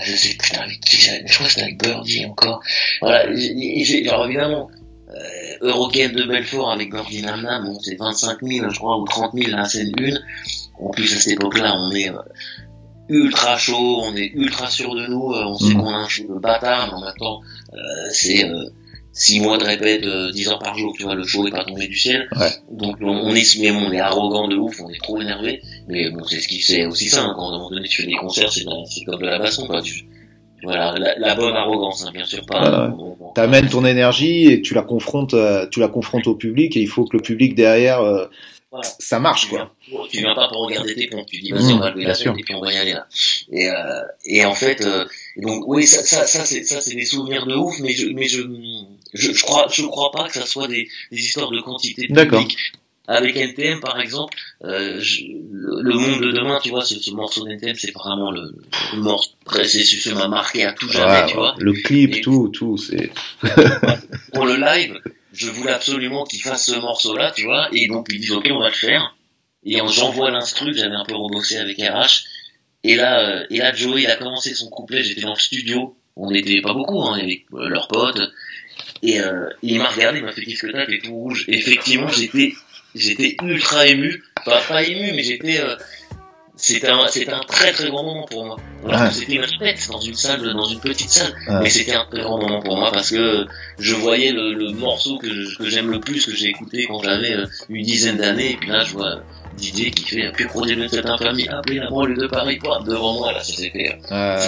Je sais, putain, avec qui Je crois que c'était avec Birdie encore. Voilà. Et j'ai, alors évidemment, euh, Eurogame de Belfort avec Birdie Nam Nam, bon, c'est 25 000, je crois, ou 30 000 la scène une. En plus, à cette époque-là, on est, euh, ultra chaud, on est ultra sûr de nous, euh, on sait qu'on a un show de bâtard, mais en même temps, euh, c'est euh, six mois de répète, euh, 10 heures par jour, tu vois, le show est pas tombé du ciel. Ouais. Donc on, on est mais on est arrogant de ouf, on est trop énervé. Mais bon, c'est ce qui c'est aussi ça, hein, quand à un moment donné tu fais des concerts, c'est c'est comme de la baston, quoi. Tu, voilà, la, la bonne arrogance, hein, bien sûr pas. Voilà. Bon, bon, T'amènes ton énergie et tu la confrontes, euh, tu la confrontes au public et il faut que le public derrière, euh, voilà. ça marche, quoi. Tu viens pas pour regarder tes pompes, tu dis vas-y, mmh, on va lever la tête et puis on va y aller là. Et, euh, et en fait, euh, donc oui, ça, ça, ça c'est ça c'est des souvenirs de ouf, mais je, mais je, je, je crois, je crois pas que ça soit des, des histoires de quantité de public. Avec NTM, par exemple, euh, je, le, le, monde de demain, tu vois, ce, ce morceau d'NTM, c'est vraiment le, le morceau, c'est ce m'a marqué à tout jamais, tu vois. Le clip, et, tout, tout, c'est. pour le live, je voulais absolument qu'il fasse ce morceau-là, tu vois, et donc ils disent ok, on va le faire. Et j'envoie l'instru, j'avais un peu rebossé avec RH. Et là, euh, et là, Joey, il a commencé son couplet, j'étais dans le studio. On n'était pas beaucoup, hein, avec euh, leurs potes. Et, euh, il m'a regardé, il m'a fait qu'est-ce que t'as, t'es tout rouge. Effectivement, j'étais, j'étais ultra ému. Enfin, pas ému, mais j'étais, euh, c'était un, c'était un très très grand moment pour moi. Que c'était une fête dans une salle, dans une petite salle, mais c'était un très grand moment pour moi parce que je voyais le, le morceau que, que j'aime le plus, que j'ai écouté quand j'avais euh, une dizaine d'années, et puis là je vois Didier qui fait un plus produit de cette infamie, appelez la banlieue de Paris, quoi, devant moi là, c'était, ah.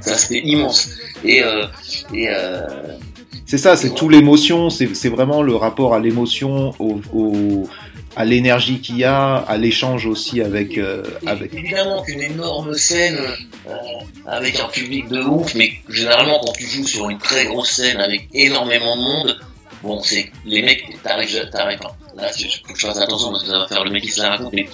ça c'était immense. Et, euh, et euh, c'est ça, c'est tout l'émotion, c'est vraiment le rapport à l'émotion, au, au, à l'énergie qu'il y a, à l'échange aussi avec, euh, avec. Évidemment qu'une énorme scène euh, avec un public de ouf, mais généralement quand tu joues sur une très grosse scène avec énormément de monde, bon c'est les mecs, t'arrives, t'arrives. Là, il faut que je fasse attention parce que ça va faire le mec qui se la raconte, mais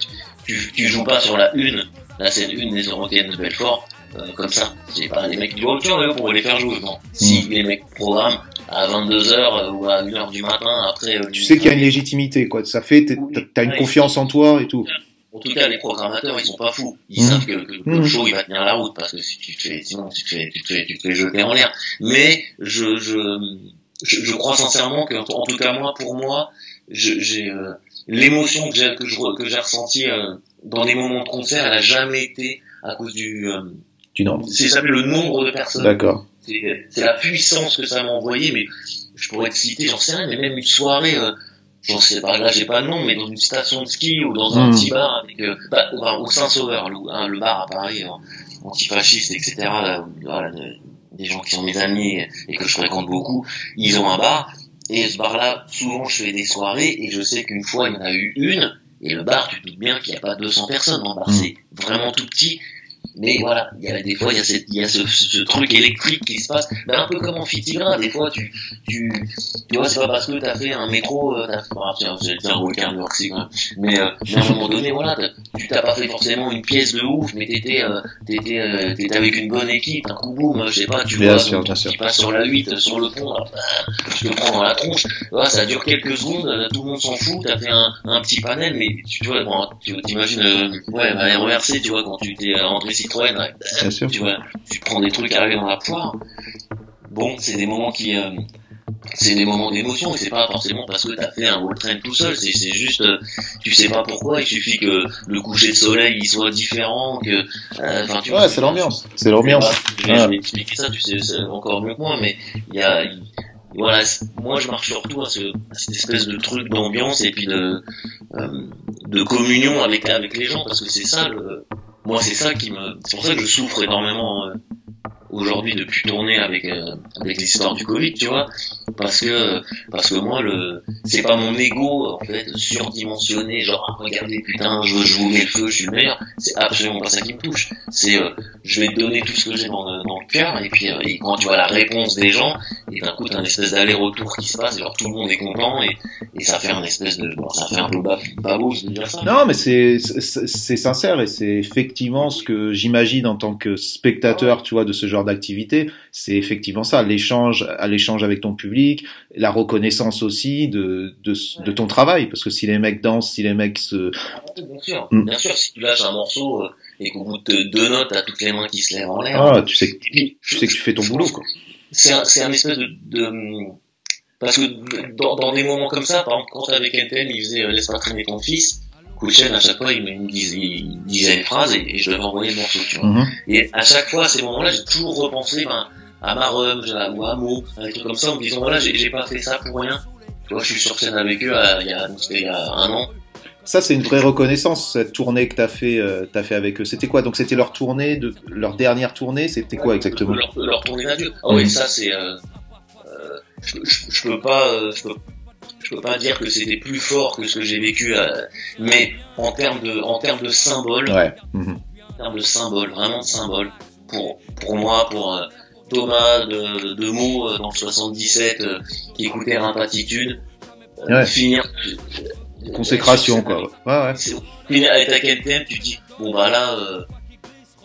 tu, tu joues pas sur la une, la scène une des Européennes de Belfort. Euh, comme ça, c'est pas les mecs qui disent oh tiens pour les faire jouer. Non, si les mecs programment à 22h ou à 1h du matin après. tu sais qu'il y a une légitimité, quoi. Ça fait, t'as une confiance en toi et tout. En tout cas, les programmateurs, ils sont pas fous. Ils mmh. savent que, que, que mmh. le show, il va tenir la route parce que si tu te fais, sinon, tu te fais, tu te fais, tu te fais jeter en l'air. Mais je, je, je, je, crois sincèrement que, en tout cas moi, pour moi, j'ai euh, l'émotion que j'ai que je que j'ai ressentie euh, dans des moments de concert, elle a jamais été à cause du euh, du nombre. C'est ça le nombre de personnes. D'accord c'est la puissance que ça m'a envoyé, mais je pourrais te citer, j'en sais rien, mais même une soirée, euh, j'en sais pas, là j'ai pas le nom, mais dans une station de ski ou dans un mmh. petit bar avec, euh, bah, au Saint-Sauveur, le, hein, le, bar à Paris, euh, antifasciste, etc. Là, voilà, des gens qui sont mes amis et que je fréquente beaucoup, ils ont un bar, et ce bar-là, souvent je fais des soirées, et je sais qu'une fois il y en a eu une, et le bar, tu te doutes bien qu'il n'y a pas 200 personnes dans le bar, mmh. c'est vraiment tout petit, mais voilà, il y a des fois il y a, cette, il y a ce, ce, truc électrique qui se passe, ben, un peu comme en Fitigrin, des fois tu, tu, tu vois, c'est pas parce que t'as fait un métro, euh, t'as, ah, tiens, c'est un Walker New York City, mais, euh, mais à un moment donné, voilà, tu t'as pas fait forcément une pièce de ouf, mais t'étais, euh, t'étais, euh, t'étais avec une bonne équipe, un coup boum, je sais pas, tu bien vois, sûr, donc, bien sûr. tu passes sur la 8, sur le pont, là, je te prends dans la tronche, voilà, ça dure quelques secondes, tout le monde s'en fout, t'as fait un, un petit panel, mais tu vois, bon, tu t'imagines, euh, ouais, bah, RERC, tu vois, quand tu t'es rentré Citroën, ouais, Bien sûr. Tu vois, tu prends des trucs arrivés dans la poire. Bon, c'est des moments qui, euh, c'est des moments d'émotion et c'est pas forcément parce que t'as fait un wall train tout seul c'est c'est juste euh, tu sais pas pourquoi il suffit que le coucher de soleil il soit différent que euh, tu vois, Ouais, c'est l'ambiance. C'est l'ambiance. je vais, expliquer ça tu sais c'est encore mieux que moi mais il y a il- voilà moi je marche surtout à, ce, à cette espèce de truc d'ambiance et puis de euh, de communion avec avec les gens parce que c'est ça le moi c'est ça qui me c'est pour ça que je souffre énormément euh, aujourd'hui de plus tourner avec euh, avec l'histoire du Covid tu vois. Parce que parce que moi le c'est pas mon ego en fait surdimensionné genre ah, regardez putain je, je vous mets le feu je suis le meilleur. C'est absolument pas ça qui me touche. C'est euh, je vais te donner tout ce que j'ai dans, dans le cœur et puis euh, et quand tu vois la réponse des gens et d'un coup t'as un espèce d'aller-retour qui se passe genre tout le monde est content et, et ça fait un espèce de bon, ça fait un peu bab- babos de dire ça. Non, mais c'est c'est sincère et c'est effectivement ce que j'imagine en tant que spectateur, tu vois, de ce genre d'activité. C'est effectivement ça, l'échange, à l'échange avec ton public, la reconnaissance aussi de, de de ton travail, parce que si les mecs dansent, si les mecs se, bien sûr Mm. bien sûr si tu lâches un morceau euh, et qu'au bout de deux notes t'as toutes les mains qui se lèvent en l'air ah, tu sais, que- tu sais que tu fais ton boulot, quoi. c'est un, un espèce de, de parce que dans, dans des moments comme ça, par exemple, quand avec NTM, il faisait euh, laisse pas traîner ton fils, Kouchen, à chaque fois, il me disait, il disait une phrase et, et je devais envoyer le morceau, tu vois. Et à chaque fois, à ces moments-là, j'ai toujours repensé ben, à ma rhum, ou à Mo, à des trucs comme ça, en me disant, voilà, j'ai pas fait ça pour rien. Tu vois, je suis sur scène avec eux il y a, c'était il y a un an. Ça, c'est une vraie reconnaissance, cette tournée que t'as fait, euh, fait avec eux. C'était quoi? Donc, c'était leur tournée, de leur dernière tournée. C'était quoi exactement? Leur, leur tournée d'adieu. Ah oui, Mhm. ça c'est. Euh, euh, je, je, je peux pas. euh, je peux, je peux pas dire que c'était plus fort que ce que j'ai vécu, euh, mais en termes de, en termes de symbole, Ouais. En termes de symbole, vraiment de symbole, pour, pour moi, pour euh, Thomas de, de Meaux euh, dans le 77 euh, qui écoutait Rimpatitude, euh, Ouais. finir. euh, Consécration, quoi. Ouais, ouais. c'est- Finir avec ta KNTM, tu dis, bon bah là, euh,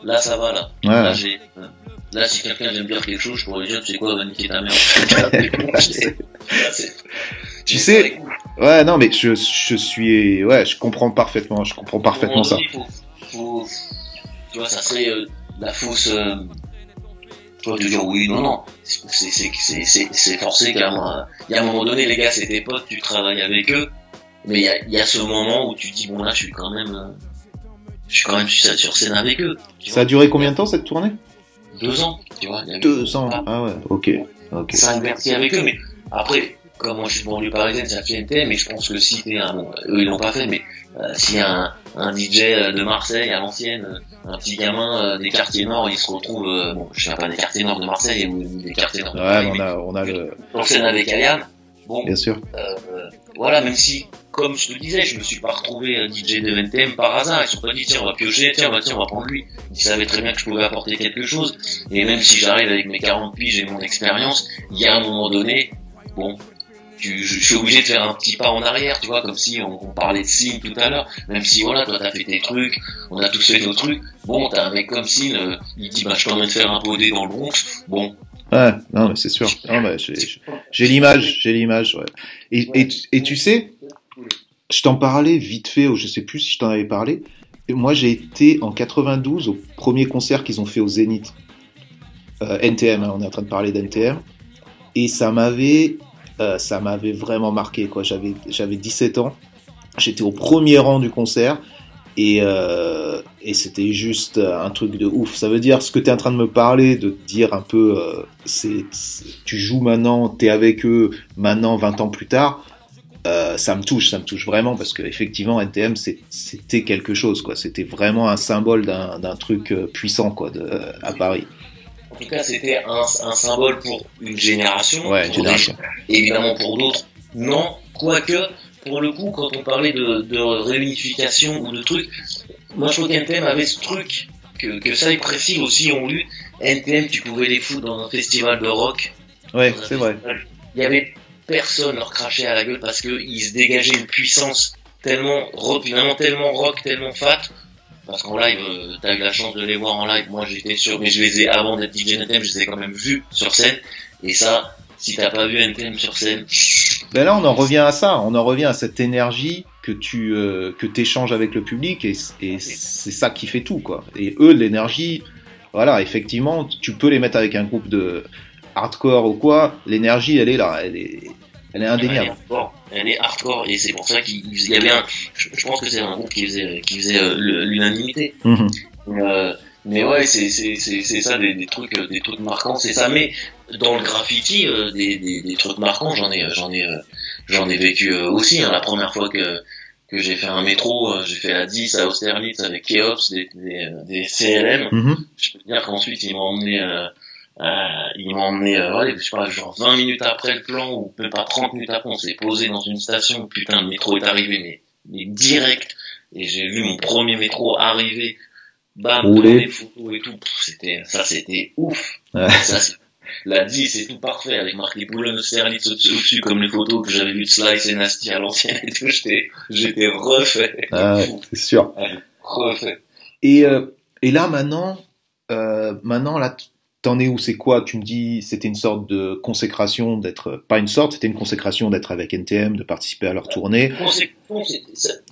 là ça va là. Ouais, Là, ouais. j'ai, euh, là si quelqu'un vient me dire quelque chose, je pourrais lui dire, tu sais quoi, va niquer ta mère. Tu sais. Ouais, non, mais je, je suis, ouais, je comprends parfaitement, je comprends parfaitement ça. Faut- faut- tu vois, ça serait euh, la fausse. Euh, tu vois, te dire oui, non, non. C'est- forcé quand même. hein. Il y a un moment donné, les gars, c'est tes potes, tu travailles avec eux. Mais il y a, y a ce moment où tu dis, bon là, je suis quand même. euh, je suis quand même sur sur scène avec eux. Ça a duré combien de temps cette tournée? Deux ans, tu vois. a- Deux ans. Ah ouais, ok, ok. ça inverti avec eux, mais après, comme moi je suis de banlieue parisienne, ça fait NTM, mais je pense que si t'es un, bon, eux ils l'ont pas fait, mais euh, s'il y a un, un DJ euh, de Marseille à l'ancienne, euh, un petit gamin euh, des quartiers nord, il se retrouve, euh, bon, je sais pas des quartiers nord de Marseille ou des quartiers nord de Ouais, Paris, mais on a, on a le, scène avec Ayam, bon, bien sûr. euh, voilà, même si, comme je te disais, je me suis pas retrouvé euh, DJ de NTM par hasard, ils se sont pas dit, tiens, on va piocher, tiens, bah, tiens, on va prendre lui. Ils savaient très bien que je pouvais apporter quelque chose, et même si j'arrive avec mes 40 piges et mon expérience, il y a un moment donné, bon, je, suis obligé de faire un petit pas en arrière, tu vois, comme si on, parlait de signe tout à l'heure, même si voilà, toi t'as fait tes trucs, on a tous fait nos trucs, bon, t'as un mec comme signe, euh, il dit, bah, je t'emmène faire un podé dans le Bronx, bon, Ouais, non, mais c'est sûr. Mais j'ai, l'image, j'ai l'image, ouais. Et, et, et tu sais, je t'en parlais vite fait, ou je sais plus si je t'en avais parlé. Moi, j'ai été en 92 au premier concert qu'ils ont fait au Zénith. Euh, NTM, hein, on est en train de parler d'NTM. Et ça m'avait, euh, ça m'avait vraiment marqué, quoi. J'avais, j'avais 17 ans. J'étais au premier rang du concert. Et, euh, c'était juste un truc de ouf. Ça veut dire ce que tu es en train de me parler, de te dire un peu, euh, tu joues maintenant, tu es avec eux maintenant, 20 ans plus tard. Euh, ça me touche, ça me touche vraiment parce que effectivement NTM c'était quelque chose quoi. C'était vraiment un symbole d'un, truc euh, puissant quoi à Paris. En tout cas, c'était un, un symbole pour une génération, Ouais, pour génération. des- évidemment pour d'autres, non, quoique, pour le coup, quand on parlait de, de réunification ou de trucs, moi je trouve qu'NTM avait ce truc que, que ça et précis aussi ont eu. NTM, tu pouvais les foutre dans un festival de rock. Ouais, c'est vrai. Il y avait personne leur crachait à la gueule parce qu'ils se dégageaient une puissance tellement rock, finalement tellement rock, tellement fat. Parce qu'en live, euh, t'as eu la chance de les voir en live. Moi, j'étais sûr, mais je les ai avant d'être DJ NTM, je les ai quand même vus sur scène. Et ça, si t'as pas vu NTM sur scène, Ben là, on en revient à ça. On en revient à cette énergie que tu euh, que échanges avec le public et, et c'est ça qui fait tout quoi. Et eux, l'énergie, voilà, effectivement, tu peux les mettre avec un groupe de hardcore ou quoi, l'énergie, elle est là, elle est, elle est indéniable. Elle est hardcore, elle est hardcore et c'est pour ça qu'il y avait un. Je, je pense que c'est un groupe qui faisait, qui faisait euh, l'unanimité. Mhm. Euh, mais ouais, c'est c'est c'est c'est ça des, des trucs euh, des trucs marquants, c'est ça. Mais dans le graffiti, euh, des, des des trucs marquants, j'en ai j'en ai euh, j'en ai vécu euh, aussi. hein. La première fois que que j'ai fait un métro, euh, j'ai fait la 10 à Austerlitz avec Keops, des des, des CLM. Mhm. Je peux dire qu'ensuite ils m'ont emmené euh, euh, ils m'ont emmené euh, ouais, je sais pas, genre 20 minutes après le plan ou même pas 30 minutes après, on s'est posé dans une station, putain le métro est arrivé mais mais direct. Et j'ai vu mon premier métro arriver. Bam des photos et tout. C'était ça c'était ouf. Ouais. ça la 10 c'est tout parfait avec marqué Boulogne Austerlitz au-dessus au-dessus, comme les photos que j'avais vues de Slice et Nasty à l'ancienne et tout. J'étais j'étais refait. Ah c'est sûr. refait. Et, euh, et là maintenant, euh, maintenant là, t'en es où C'est quoi? Tu me dis, c'était une sorte de consécration d'être, pas une sorte, c'était une consécration d'être avec NTM, de participer à leur tournée,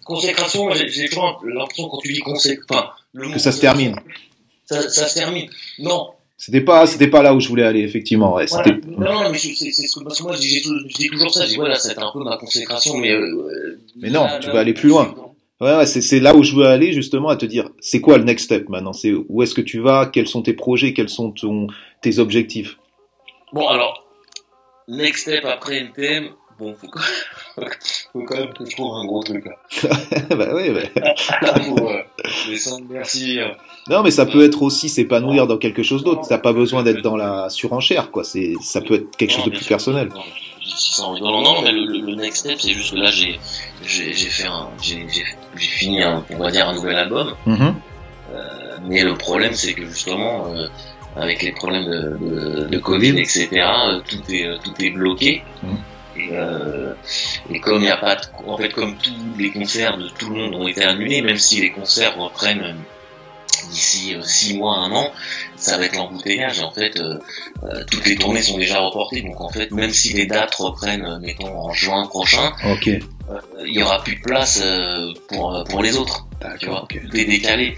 Consécration, j'ai toujours l'impression quand tu dis consécration, que ça se termine. Ça, ça se termine. Non. C'était pas, c'était pas là où je voulais aller effectivement. Ouais, Voilà. c'était. Non, non, mais c'est ce que parce que moi, je dis toujours ça. Je dis voilà, c'était un peu ma consécration, mais. euh, Mais non, là, tu là, vas aller plus loin. Ouais, ouais, c'est, c'est là où je veux aller justement à te dire, c'est quoi le next step maintenant? C'est où est-ce que tu vas? Quels sont tes projets? Quels sont ton, tes objectifs? Bon, alors, next step après NTM, bon, faut quand, faut quand même que je trouve un gros truc là. Bah. Pour, euh, merci. euh, Non, mais ça peut être aussi s'épanouir dans quelque chose d'autre. T'as pas besoin d'être dans la surenchère, quoi. C'est, ça peut être quelque chose de plus sûr. personnel. Non, j'ai 600 rigolant. Non, mais le, le- le next step, c'est juste que là, j'ai, j'ai, j'ai fait un, j'ai, j'ai, j'ai fini un, on va dire un nouvel album. Mhm. Mais le problème, c'est que justement, euh, avec les problèmes de, de, de Covid, etc., euh, tout est, euh, tout est bloqué. Mhm. Et, euh, et comme il n'y a pas, de, en fait, comme tous les concerts de tout le monde ont été annulés, même si les concerts reprennent euh, d'ici euh, six mois, un an, ça va être l'embouteillage. En fait, euh, euh, toutes les tournées sont déjà reportées, donc en fait, même si les dates reprennent, euh, mettons en juin prochain, Ok. euh, il y aura plus de place euh, pour pour les autres. Tu vois, tout est décalé.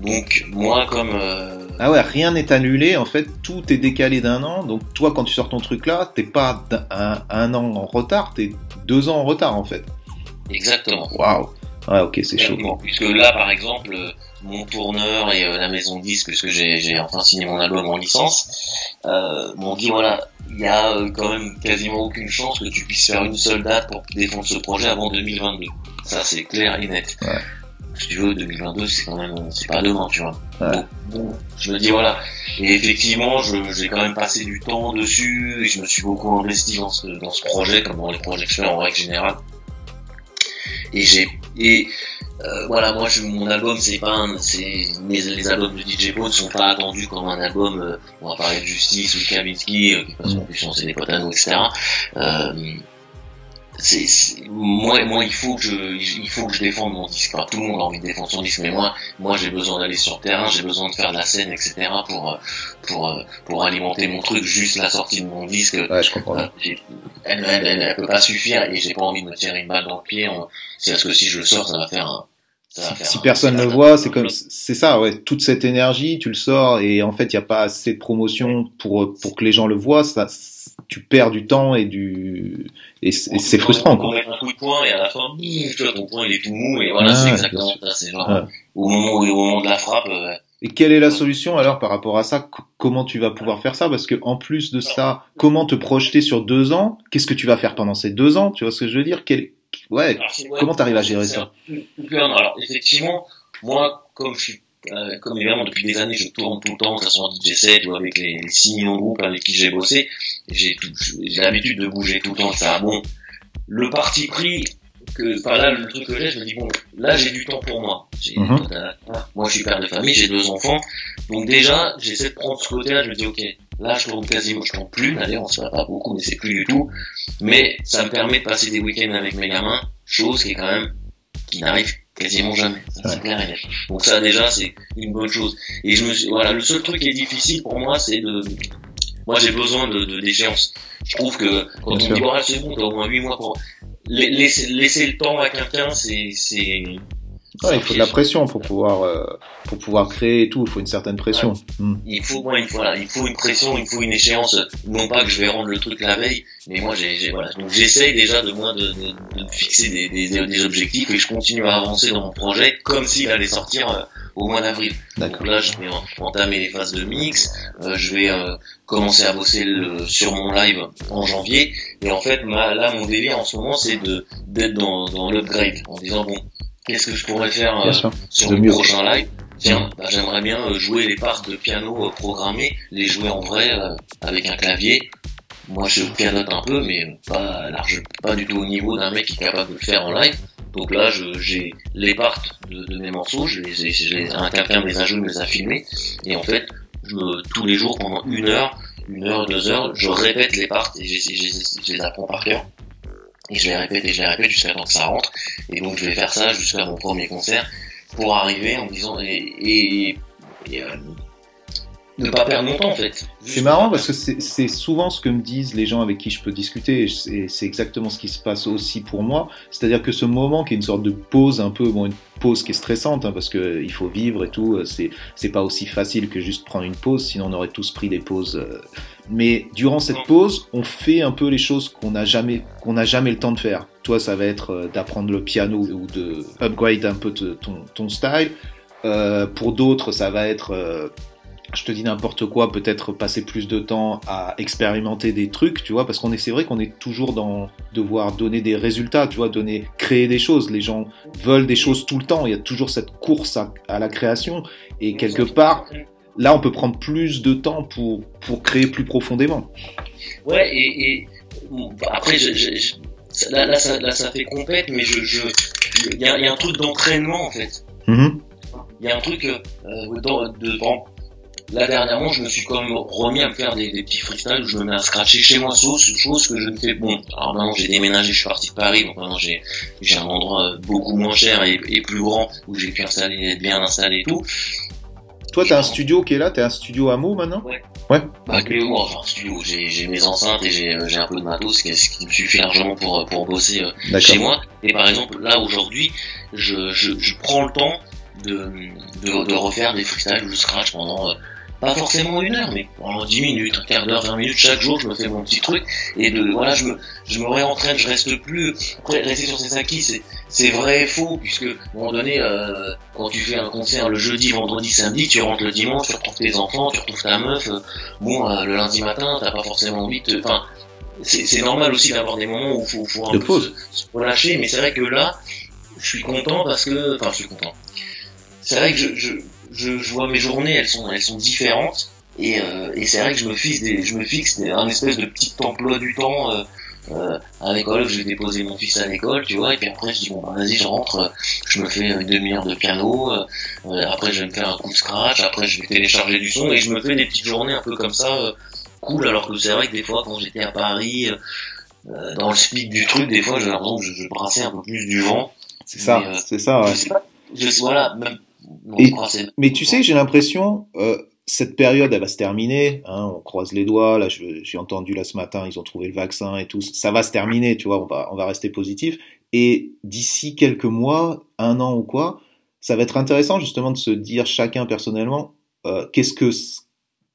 Donc moi, comme euh, Ah ouais, rien n'est annulé. En fait, tout est décalé d'un an. Donc toi, quand tu sors ton truc là, t'es pas un, un an en retard, t'es deux ans en retard en fait. exactement. Waouh. Ouais, ok, c'est chaud. Exactement. Puisque là, par exemple, euh, mon tourneur et euh, la maison de disques, puisque j'ai j'ai enfin signé mon album en licence, euh, m'ont dit voilà, il y a euh, quand même quasiment aucune chance que tu puisses faire une seule date pour défendre ce projet avant 2022. Ça, c'est clair et net. Ouais. Si tu veux, 2022, c'est quand même, c'est pas demain, tu vois. Ouais. Donc, bon, je me dis voilà. Et effectivement, je- j'ai quand même passé du temps dessus et je me suis beaucoup investi dans ce, dans ce projet, comme dans les projets que je fais en règle générale. Et j'ai, et, euh, voilà, moi, je, mon album, c'est pas un, c'est, les albums de DJ Paul sont pas attendus comme un album, euh, on va parler de Justice ou de euh, qui sait des potes à nous, etc. Euh, c'est, moi, moi, il faut que je, il faut que je défende mon disque. Tout le monde a envie de défendre son disque, mais moi, moi, j'ai besoin d'aller sur le terrain, j'ai besoin de faire de la scène, etc. pour, euh, pour, euh, pour alimenter mon truc. Juste la sortie de mon disque, Ouais, je comprends. euh, elle, elle, elle, elle peut pas suffire et j'ai pas envie de me tirer une balle dans le pied. C'est parce que si je le sors, ça va faire un. Si, si personne ça le voit, c'est comme, c'est ça, ouais. Toute cette énergie, tu le sors et en fait, il n'y a pas assez de promotion pour pour que les gens le voient. Ça, tu perds du temps et du et c'est frustrant, On quoi. met un coup de poing et à la fin, bim, tu vois, ton poing il est tout mou et voilà, Ah, c'est exactement ça. C'est genre Ouais. au moment où, au moment de la frappe. euh, Et quelle est la solution alors par rapport à ça? Co- Comment tu vas pouvoir faire ça? Parce que en plus de ça, comment te projeter sur deux ans? Qu'est-ce que tu vas faire pendant ces deux ans? Tu vois ce que je veux dire? Quel... Ouais. alors, ouais, Comment t'arrives à gérer ça un- Alors effectivement, moi, comme je suis euh, comme évidemment depuis des années je tourne tout le temps, que ce soit en DJ set ou avec les, les 6 millions de groupes avec qui j'ai bossé, j'ai tout- j'ai l'habitude de bouger tout le temps, ça. Bon, le parti pris que, enfin là, le truc que j'ai, je me dis bon, là j'ai du temps pour moi. Mhm. Moi, je suis père de famille, j'ai deux enfants, donc déjà, j'essaie de prendre ce côté-là. Je me dis ok, là je tourne quasiment, je tourne plus. D'ailleurs, on se voit pas beaucoup, mais c'est plus du tout. Mais ça me permet de passer des week-ends avec mes gamins, chose qui est quand même qui n'arrive quasiment jamais. Ça, Ouais. clair et. Donc ça déjà c'est une bonne chose. Et je me suis, voilà, le seul truc qui est difficile pour moi, c'est de, moi j'ai besoin de, de d'échéance. Je trouve que quand Bien on me dit voilà c'est bon, t'as au moins 8 mois pour La- laisser, laisser le temps à quelqu'un, c'est c'est il faut de la pression pour pouvoir euh, pour pouvoir créer et tout. Il faut une certaine pression. Hmm. Il faut moi, il faut, voilà, il faut une pression, il faut une échéance. Non pas que je vais rendre le truc la veille, mais moi j'ai voilà. Donc j'essaye déjà de moi de, de, de fixer des, des, des, objectifs et je continue à avancer dans mon projet comme s'il allait sortir euh, au mois d'avril. Donc là je vais entamer les phases de mix. Euh, je vais commencer à bosser le, sur mon live en janvier. Et en fait ma, là mon délire en ce moment c'est de d'être dans, dans l'upgrade en disant bon qu'est-ce que je pourrais faire euh, sur le prochain live Tiens, bah, j'aimerais bien euh, jouer les parts de piano euh, programmées, les jouer en vrai avec un clavier. Moi, je pianote un peu, mais pas large, pas du tout au niveau d'un mec qui est capable de le faire en live. Donc là, j'ai les parts de, mes morceaux, je les, je un quelqu'un me les a joués, me les a filmés, et en fait, je, tous les jours pendant une heure, une heure, deux heures, je répète les parts et je les apprends par cœur. Et je les répète et je les répète jusqu'à temps que ça rentre. Et donc je vais faire ça jusqu'à mon premier concert pour arriver en me disant et, et, et euh, ne pas perdre mon temps en fait. C'est marrant parce que c'est souvent ce que me disent les gens avec qui je peux discuter et c'est exactement ce qui se passe aussi pour moi. C'est-à-dire que ce moment qui est une sorte de pause un peu, bon une pause qui est stressante hein, parce que il faut vivre et tout, c'est pas aussi facile que juste prendre une pause, sinon on aurait tous pris des pauses. Euh, mais durant cette pause, on fait un peu les choses qu'on n'a jamais, qu'on n'a jamais le temps de faire. Toi, ça va être euh, d'apprendre le piano ou de upgrade un peu ton, ton style. Euh, pour d'autres, ça va être, euh, je te dis n'importe quoi, peut-être passer plus de temps à expérimenter des trucs, tu vois, parce qu'on est, c'est vrai qu'on est toujours dans devoir donner des résultats, tu vois, donner, créer des choses. Les gens veulent des choses tout le temps. Il y a toujours cette course à, à la création, et quelque part, Là, on peut prendre plus de temps pour, pour créer plus profondément. Ouais, et, et après, je, je, là, là, ça, là, ça fait complète, mais je, il y a, y a un truc d'entraînement en fait. Mm-hmm. Il y a un truc euh, dans, de, là dernièrement, je me suis quand même remis à me faire des, des petits freestyles où je me mets à scratcher chez moi sauce, chose que je ne fais bon. Alors maintenant, j'ai déménagé, je suis parti de Paris, donc maintenant j'ai j'ai un endroit euh, beaucoup moins cher et, et plus grand où j'ai pu installer, être bien installé et tout. Toi, t'as un studio qui est là, t'as un studio à mots maintenant Ouais. Ouais. Bah, okay. moi, enfin, studio, j'ai mes enceintes et j'ai un peu de matos, ce qui, me suffit largement pour, pour bosser euh, chez moi. Et par exemple, là, aujourd'hui, je, je, je, prends le temps de, de, de refaire des freestyles ou du scratch pendant euh, pas forcément une heure, mais pendant 10 minutes, un quart d'heure, 20 minutes chaque jour, je me fais mon petit truc. Et de voilà, je me je me réentraîne, je reste plus après rester sur ses acquis, c'est c'est vrai et faux puisque à un moment donné euh, quand tu fais un concert le jeudi, vendredi, samedi, tu rentres le dimanche, tu retrouves tes enfants, tu retrouves ta meuf, euh, bon euh, le lundi matin, t'as pas forcément envie de enfin c'est normal aussi d'avoir des moments où faut, faut un de peu se, relâcher, mais c'est vrai que là, je suis content parce que, enfin, je suis content. C'est vrai que je, je, je, vois mes journées, elles sont, elles sont différentes. Et, euh, et c'est vrai que je me fixe, des, je me fixe un espèce de petit emploi du temps. Euh, euh, à l'école, je vais déposer mon fils à l'école, tu vois, et puis après je dis bon bah, vas-y je rentre, je me fais une demi-heure de piano, euh, après je vais me faire un coup de scratch, après je vais télécharger du son et je me fais des petites journées un peu comme ça, euh, cool. Alors que c'est vrai que des fois quand j'étais à Paris, euh, dans le speed du truc, des fois j'ai l'impression que je, je, brassais un peu plus du vent. C'est ça, c'est ça. Ouais. Je sais pas, je, voilà, même mais tu sais, j'ai l'impression, euh, cette période, elle va se terminer. Hein, on croise les doigts. Là, j'ai entendu là ce matin, ils ont trouvé le vaccin et tout. Ça va se terminer, tu vois. On va, on va rester positif. Et d'ici quelques mois, un an ou quoi, ça va être intéressant justement de se dire chacun personnellement euh, qu'est-ce que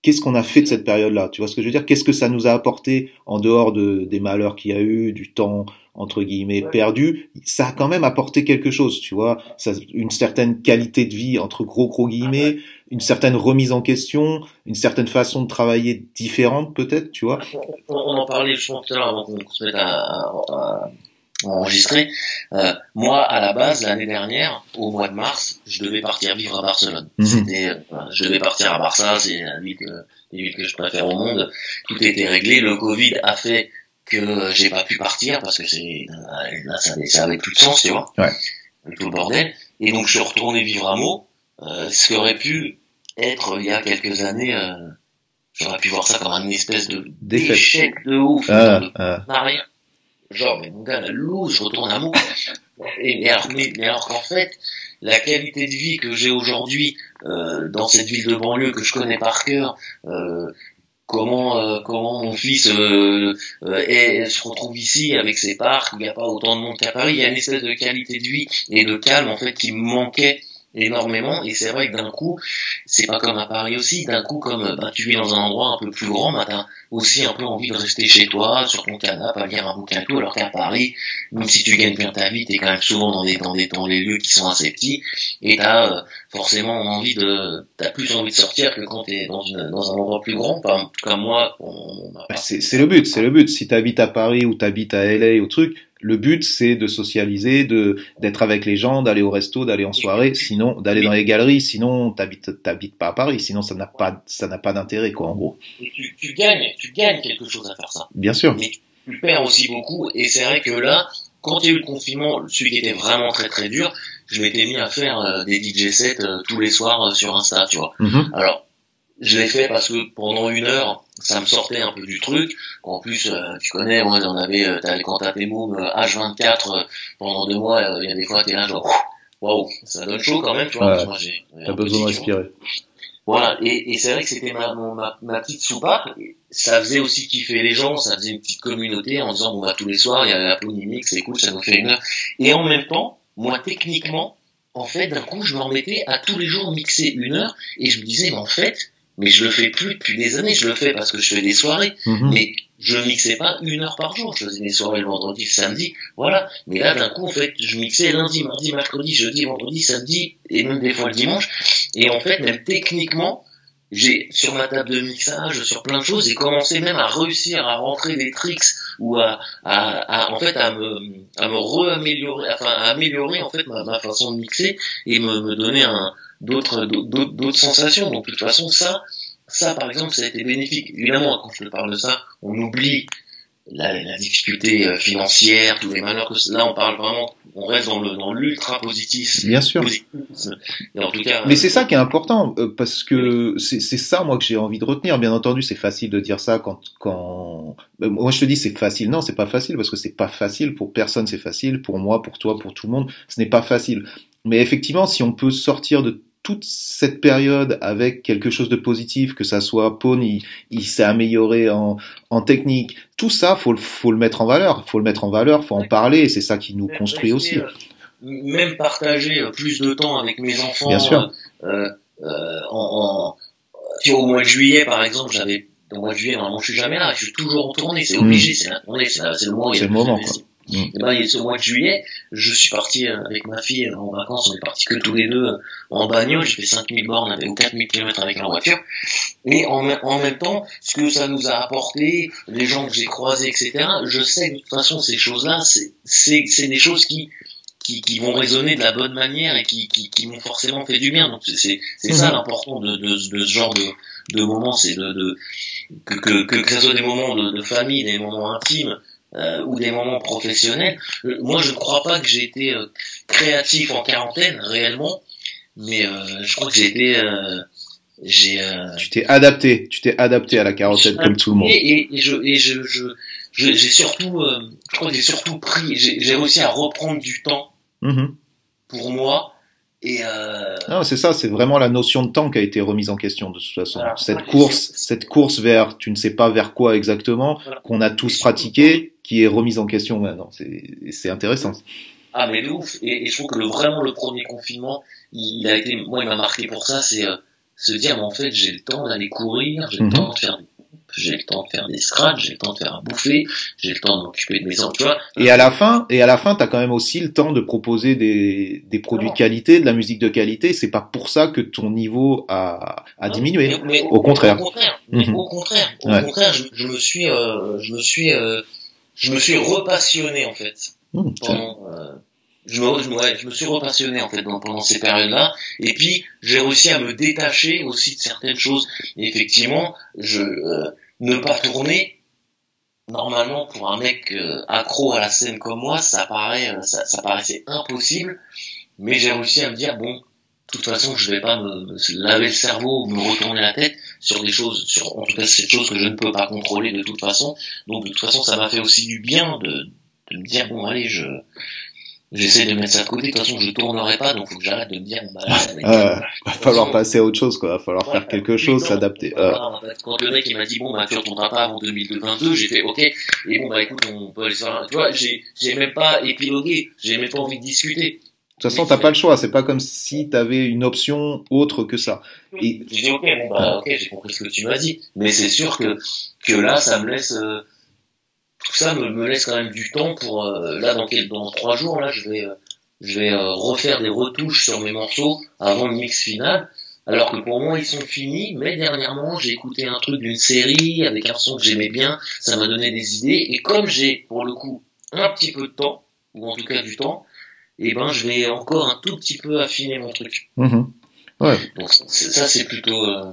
qu'est-ce qu'on a fait de cette période-là Tu vois ce que je veux dire? Qu'est-ce que ça nous a apporté en dehors de, des malheurs qu'il y a eu, du temps entre guillemets perdu Ça a quand même apporté quelque chose, tu vois ça, Une certaine qualité de vie entre gros gros guillemets, une certaine remise en question, une certaine façon de travailler différente peut-être, tu vois on, en parlait je pense tout à l'heure avant qu'on se mette à enregistré. Euh, moi, à la base, l'année dernière, au mois de mars, je devais partir vivre à Barcelone. Mhm. C'était, euh, je devais partir à Barça, c'est la ville que, ville que je préfère au monde. Tout était réglé. Le Covid a fait que j'ai pas pu partir parce que c'est là, ça, ça avait plus de sens, tu vois. Ouais. Tout le bordel. Et donc, je suis retourné vivre à Meaux, euh, ce qui aurait pu être il y a quelques années. Euh, J'aurais pu voir ça comme une espèce de d'échec de ouf, ah, ah genre, mais mon gars, la loose, je retourne à moi. Et, mais alors, mais, alors qu'en fait, la qualité de vie que j'ai aujourd'hui euh, dans cette ville de banlieue que je connais par cœur, euh, comment euh, comment mon fils euh, euh, se retrouve ici avec ses parcs, il n'y a pas autant de monde qu'à Paris, il y a une espèce de qualité de vie et de calme en fait qui me manquait énormément. Et c'est vrai que d'un coup c'est pas comme à Paris aussi. D'un coup comme bah, tu vis dans un endroit un peu plus grand bah, t'as aussi un peu envie de rester chez toi sur ton canapé à lire un bouquin tout. Alors qu'à Paris même si tu gagnes bien ta vie t'es quand même souvent dans des dans des dans les lieux qui sont assez petits. Et t'as euh, forcément envie de t'as plus envie de sortir que quand t'es dans une dans un endroit plus grand. Comme moi on, bah, c'est le but c'est le but. Si t'habites à Paris ou t'habites à LA ou truc le but, c'est de socialiser, de d'être avec les gens, d'aller au resto, d'aller en soirée, sinon d'aller dans les galeries. Sinon, t'habites t'habites pas à Paris. Sinon, ça n'a pas ça n'a pas d'intérêt, quoi, en gros. Et tu, tu, gagnes, tu gagnes quelque chose à faire ça. Bien sûr. Mais tu perds aussi beaucoup. Et c'est vrai que là, quand il y a eu le confinement, celui qui était vraiment très très dur, je m'étais mis à faire euh, des DJ sets euh, tous les soirs euh, sur Insta, tu vois. Mm-hmm. Alors je l'ai fait parce que pendant une heure, ça me sortait un peu du truc. En plus, euh, tu connais, moi, on avait, euh, quand t'as tes mômes H24 euh, pendant deux mois, il y a des fois, t'es là genre, waouh, ça donne chaud quand même, tu vois. Ouais, T'as besoin de respirer. Voilà, et, et c'est vrai que c'était ma, ma, ma, petite soupape. Ça faisait aussi kiffer les gens, ça faisait une petite communauté en disant bon bah tous les soirs il y a la Mix, c'est cool, ça nous fait une heure. Et en même temps, moi techniquement, en fait d'un coup je me remettais à tous les jours mixer une heure et je me disais mais en fait mais je le fais plus depuis des années. Je le fais parce que je fais des soirées, mhm. mais je mixais pas une heure par jour. Je faisais des soirées le vendredi, le samedi, voilà. Mais là, d'un coup, en fait, je mixais lundi, mardi, mercredi, jeudi, vendredi, samedi, et même des fois le dimanche. Et en fait, même techniquement, j'ai sur ma table de mixage, sur plein de choses, j'ai commencé même à réussir à rentrer des tricks ou à, à, à en fait à me à me re-améliorer, enfin à améliorer en fait ma, ma façon de mixer et me, me donner un d'autres d'autres sensations. Donc de toute façon, ça, ça par exemple, ça a été bénéfique. Évidemment, quand je te parle de ça, on oublie la, la difficulté euh, financière, tous les malheurs que là on parle vraiment, on reste dans le dans l'ultra positif. Bien sûr. en tout cas, Mais c'est ça qui est important euh, parce que c'est c'est ça moi que j'ai envie de retenir. Bien entendu, c'est facile de dire ça quand quand euh, moi je te dis c'est facile. Non, c'est pas facile parce que c'est pas facile pour personne. C'est facile pour moi, pour toi, pour tout le monde. Ce n'est pas facile. Mais effectivement, si on peut sortir de toute cette période avec quelque chose de positif, que ça soit Pone, il, s'est amélioré en, en, technique, tout ça, faut, faut le mettre en valeur, faut le mettre en valeur, faut en parler, c'est ça qui nous construit aussi. Euh, même partager euh, plus de temps avec mes enfants. Bien sûr. Euh, euh, en, en, au mois de juillet, par exemple, j'avais au mois de juillet, normalement, je suis jamais là, je suis toujours en tournée, c'est obligé, c'est la tournée, c'est le moment. C'est le moment, quoi. Mm. Et ben, il ce mois de juillet, je suis parti euh, avec ma fille euh, en vacances, on est parti que tous les deux euh, en bagnole, j'ai fait 5000 bornes ou 4000 km avec la voiture. Et en, en, même temps, ce que ça nous a apporté, les gens que j'ai croisés, etc., je sais que de toute façon, ces choses-là, c'est des choses qui, qui, qui, vont résonner de la bonne manière et qui, qui, qui m'ont forcément fait du bien. Donc c'est c'est ça mm-hmm. l'important de, de, de, ce genre de, de moments, c'est de, de que, que, que, ce soit des moments de, de famille, des moments intimes, euh, ou des moments professionnels. Euh, moi, je ne crois pas que j'ai été euh, créatif en quarantaine réellement, mais je crois que j'ai été j'ai tu t'es adapté tu t'es adapté à la quarantaine comme tout le monde et, et, je et je je j'ai surtout je crois que j'ai surtout pris j'ai réussi à reprendre du temps mm-hmm. pour moi et euh... non c'est ça c'est vraiment la notion de temps qui a été remise en question de toute façon cette course cette course vers tu ne sais pas vers quoi exactement qu'on a tous pratiqué qui est remise en question maintenant. C'est intéressant. Ah mais ouf. Et, je trouve que le, vraiment le premier confinement, il, a été, moi il m'a marqué pour ça, c'est euh, se dire mais en fait j'ai le temps d'aller courir, j'ai le mhm. temps de faire j'ai le temps de faire des scratchs, j'ai le temps de faire à bouffer, j'ai le temps de m'occuper de mes enfants, tu vois. Et à la fin, et à la fin, t'as quand même aussi le temps de proposer des, des produits de qualité, de la musique de qualité. C'est pas pour ça que ton niveau a, a diminué. au contraire. Au contraire. Mhm. Au contraire. Au contraire, je, je, me suis, euh, je me suis euh, je me suis repassionné en fait mmh, pendant, euh, je, me, je, me suis repassionné en fait pendant ces périodes-là et puis j'ai réussi à me détacher aussi de certaines choses et effectivement je euh, ne pas tourner normalement pour un mec euh, accro à la scène comme moi ça paraît ça, ça paraissait impossible mais j'ai réussi à me dire bon de toute façon, je vais pas me, laver le cerveau ou me retourner la tête sur des choses, sur en tout cas cette chose que je ne peux pas contrôler de toute façon. Donc de toute façon, ça m'a fait aussi du bien de, de me dire bon allez, je j'essaie de mettre ça de côté. De toute façon, je tournerai pas, donc faut que j'arrête de me dire, bah, va falloir passer à autre chose, quoi. Va falloir faire quelque chose, s'adapter. Quand le mec il m'a dit bon bah tu retourneras pas avant 2022, j'ai fait ok. Et bon bah écoute, on peut aller faire. Tu vois, j'ai j'ai même pas épilogué, j'ai même pas envie de discuter. De toute façon, t'as pas le choix. C'est pas comme si t'avais une option autre que ça. Et... J'ai dit ok, bon bah ok, j'ai compris ce que tu m'as dit. Mais c'est sûr que que là, ça me laisse euh, tout ça me, me, laisse quand même du temps pour euh, là dans dans trois jours là, je vais euh, je vais refaire des retouches sur mes morceaux avant le mix final. Alors que pour moi ils sont finis, mais dernièrement j'ai écouté un truc d'une série avec un son que j'aimais bien, ça m'a donné des idées et comme j'ai pour le coup un petit peu de temps ou en tout cas du temps, et eh ben je vais encore un tout petit peu affiner mon truc. Mm-hmm. Ouais. Donc ça c'est plutôt euh,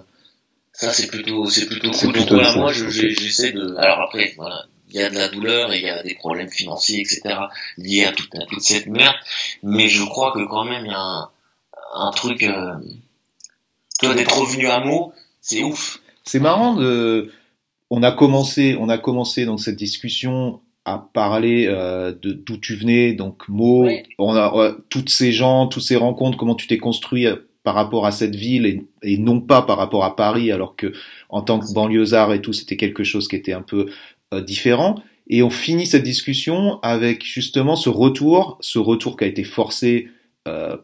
ça c'est plutôt c'est plutôt cool. Donc voilà, moi j'essaie de alors après voilà il y a de la douleur et il y a des problèmes financiers etc liés à toute, toute cette merde. Mais je crois que quand même il y a un, un truc euh, toi d'être revenu à mots c'est ouf. C'est marrant de on a commencé on a commencé dans cette discussion à parler euh, de d'où tu venais, donc Mo, on a toutes ces gens, toutes ces rencontres, comment tu t'es construit euh, par rapport à cette ville et, non pas par rapport à Paris, alors que en tant que banlieusard et tout, c'était quelque chose qui était un peu euh, différent. Et on finit cette discussion avec justement ce retour, ce retour qui a été forcé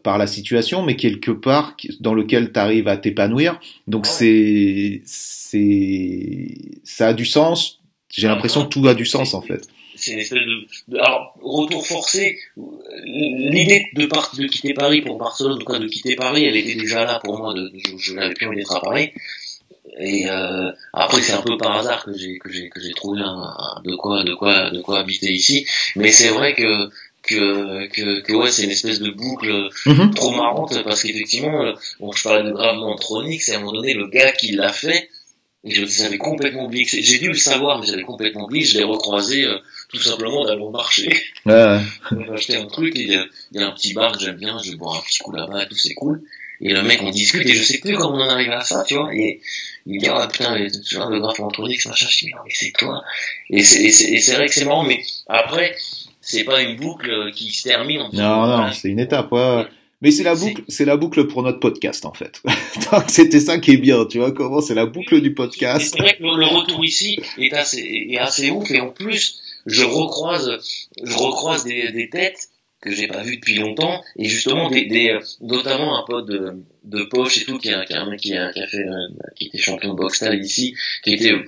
par la situation, mais quelque part dans lequel tu arrives à t'épanouir. Donc c'est c'est ça a du sens. J'ai l'impression que tout a du sens en fait c'est une espèce de, alors retour forcé. L'idée de, de quitter Paris pour Barcelone, en de quitter Paris, elle était déjà là pour moi. De, je, n'avais plus envie d'être à Paris. Et euh, après c'est un peu par hasard que j'ai que j'ai que j'ai trouvé un, de quoi de quoi de quoi habiter ici. Mais c'est vrai que que, que, que ouais, c'est une espèce de boucle mhm. trop marrante parce qu'effectivement, bon, je parlais de gravement tronique, c'est à un moment donné le gars qui l'a fait, et j'avais complètement oublié. J'ai dû le savoir, mais j'avais complètement oublié. Je l'ai recroisé euh, tout simplement dans mon marché. Ouais. J'ai acheté un truc et il y, a, y, a un petit bar que j'aime bien. Je vais boire un petit coup là-bas et tout, c'est cool. Et le mec, on discute et je sais plus comment on en arrive à ça, tu vois. Et il me dit, ah putain, tu vois, le graphe anthropique, machin. Je dis, mais c'est toi. Et c'est vrai que c'est marrant, mais après, c'est pas une boucle qui se termine. En non, non, c'est une étape, ouais. Mais c'est la boucle, c'est la boucle pour notre podcast en fait. C'était ça qui est bien, tu vois comment c'est la boucle du podcast. C'est vrai que le retour ici est assez, est assez ouf et en plus je recroise, je recroise des, des têtes que j'ai pas vues depuis longtemps et justement des, des notamment un pote de, de poche et tout qui a, qui a, qui a, qui a fait, euh, qui était champion de boxe ici, qui était euh,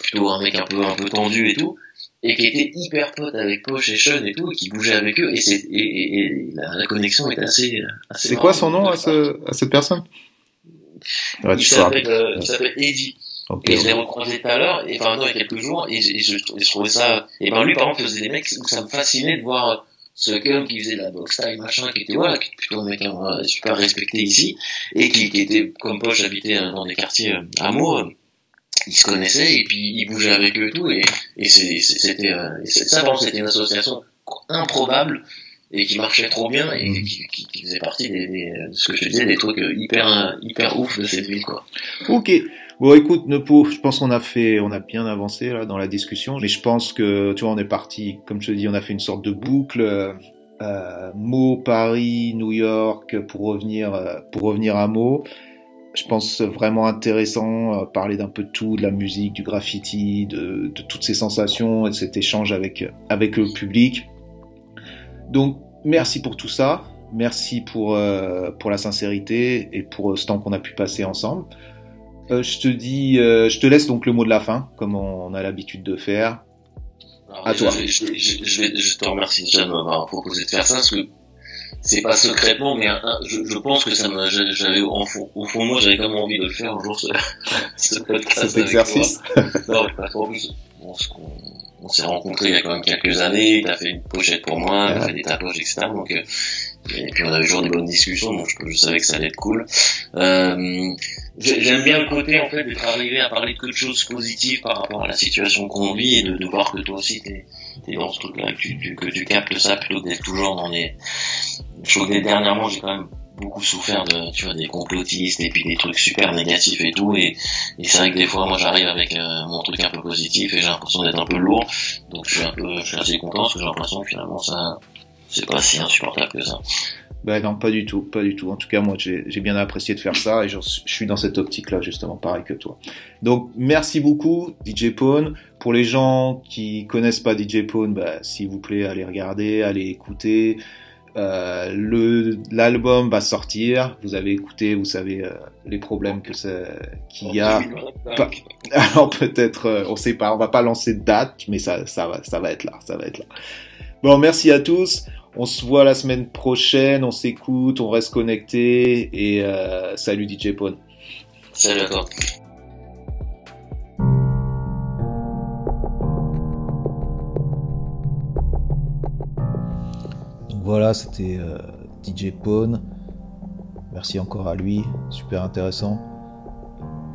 plutôt un mec un peu un peu tendu et tout et qui était hyper pote avec Poche et Sean et tout, et qui bougeait avec eux, et, c'est, et, et la, connexion est assez. assez c'est quoi son nom à, ce, à cette personne? Ouais, il, s'appelle, euh, il s'appelle Eddie. Okay, et je l'ai recroisé tout à l'heure, et enfin non, il y a quelques jours, et, et je, je, trouvais ça. Et ben lui, par exemple, faisait des mecs où ça me fascinait de voir ce gars qui faisait de la boxe style machin, qui était voilà, qui était plutôt un mec hein, super respecté ici, et qui, qui était comme Poche habitait dans des quartiers euh, hameaux ils se connaissaient et puis ils bougeaient avec eux et tout et, et c'était euh, ça vraiment c'était une association improbable et qui marchait trop bien et mm. qui, qui, qui faisait partie des, des, de ce que je te disais des trucs hyper hyper ouf de cette ville quoi. Ok. Bon, écoute, Nepo, je pense qu'on a fait, on a bien avancé là dans la discussion, mais je pense que, tu vois, on est parti, comme je te dis, on a fait une sorte de boucle, euh, euh Meaux, Paris, New York, pour revenir, euh, pour revenir à Meaux je pense vraiment intéressant, euh, parler d'un peu de tout, de la musique, du graffiti, de, de, toutes ces sensations et de cet échange avec, avec le public. Donc merci pour tout ça, merci pour, euh, pour la sincérité et pour ce temps qu'on a pu passer ensemble. Euh, je te dis, euh, je te laisse donc le mot de la fin, comme on, a l'habitude de faire. à toi. Je, je, je, je, te remercie déjà de m'avoir proposé de faire ça, parce que c'est pas secrètement, mais je, je, pense que ça m'a, j'avais au fond, au fond de moi, j'avais quand même envie de le faire un jour ce, ce podcast. Cet exercice. non, plus, on, on s'est rencontrés il y a quand même quelques années. T'as fait une pochette pour moi, t'as fait des tatouages, etc. Donc, euh, et puis on avait toujours des bonnes discussions, donc je, je savais que ça allait être cool. Euh, J'aime bien le côté en fait d'être arrivé à parler que de choses positives par rapport à la situation qu'on vit et de, de voir que toi aussi t'es es dans ce truc-là, que tu, que tu captes ça plutôt que d'être toujours dans les je trouve que dernièrement, j'ai quand même beaucoup souffert de, tu vois, des complotistes et puis des trucs super négatifs et tout. Et, et c'est vrai que des fois, moi, j'arrive avec euh, mon truc un peu positif et j'ai l'impression d'être un peu lourd. Donc, je suis un peu, je suis assez content parce que j'ai l'impression que finalement, ça, c'est pas si insupportable que ça. Ben non, pas du tout, pas du tout. En tout cas, moi, j'ai bien apprécié de faire ça et je, suis dans cette optique-là, justement, pareil que toi. Donc, merci beaucoup, DJ Pone. Pour les gens qui connaissent pas DJ Pone, ben, s'il vous plaît, allez regarder, allez écouter. Euh, l'album va sortir. Vous avez écouté, vous savez euh, les problèmes que qu'il y a. alors peut-être, euh, on sait pas, on va pas lancer de date, mais ça, ça va, ça va être là, ça va être là. Bon, merci à tous. On se voit la semaine prochaine. On s'écoute, on reste connecté et euh, salut DJ Pone. Salut à toi. Voilà, c'était euh, DJ Pone. Merci encore à lui, super intéressant.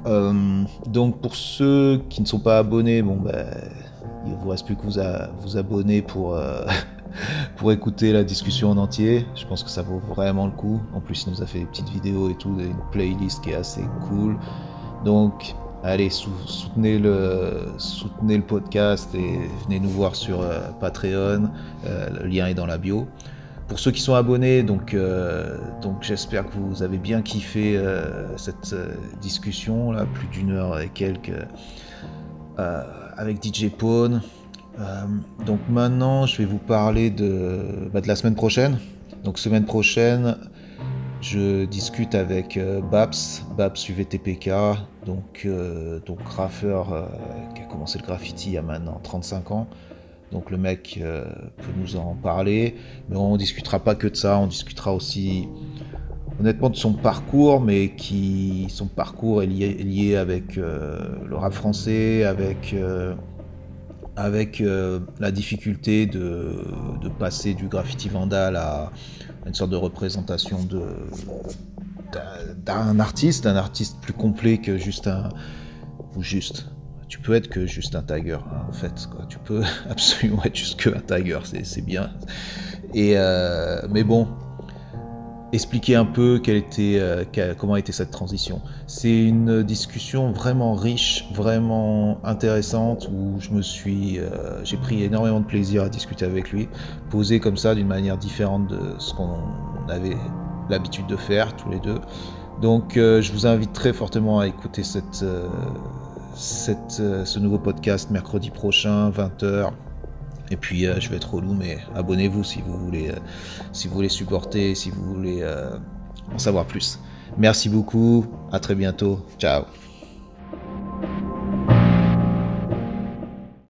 Euh, donc pour ceux qui ne sont pas abonnés, bon ben il vous reste plus que vous, vous abonner pour, euh, pour écouter la discussion en entier. Je pense que ça vaut vraiment le coup. En plus, il nous a fait des petites vidéos et tout, une playlist qui est assez cool. Donc, allez, soutenez, le, podcast et venez nous voir sur Patreon. le lien est dans la bio. Pour ceux qui sont abonnés, donc, euh, j'espère que vous avez bien kiffé euh, cette euh, discussion, là, plus d'une heure et quelques, avec DJ Pone. Donc maintenant, je vais vous parler de, bah, de la semaine prochaine. Donc semaine prochaine, je discute avec Babs, Babs UVTPK, donc, donc graffeur qui a commencé le graffiti il y a maintenant 35 ans. Donc le mec euh, peut nous en parler, mais on discutera pas que de ça, on discutera aussi honnêtement de son parcours, mais qui son parcours est lié, avec euh, le rap français, avec euh, avec la difficulté de, passer du graffiti vandal à une sorte de représentation de d'un artiste, d'un artiste plus complet que juste un ou juste tu peux être que juste un tiger, hein, en fait. Quoi. Tu peux absolument être juste que un tiger, c'est bien. Et euh, mais bon, expliquer un peu était, euh, comment été cette transition. C'est une discussion vraiment riche, vraiment intéressante où je me suis, euh, j'ai pris énormément de plaisir à discuter avec lui, posé comme ça d'une manière différente de ce qu'on avait l'habitude de faire tous les deux. Donc je vous invite très fortement à écouter euh, ce nouveau podcast mercredi prochain, 20h. Et puis euh, je vais être relou, mais abonnez-vous si vous voulez, euh, si vous voulez supporter, si vous voulez en savoir plus. Merci beaucoup, à très bientôt, ciao.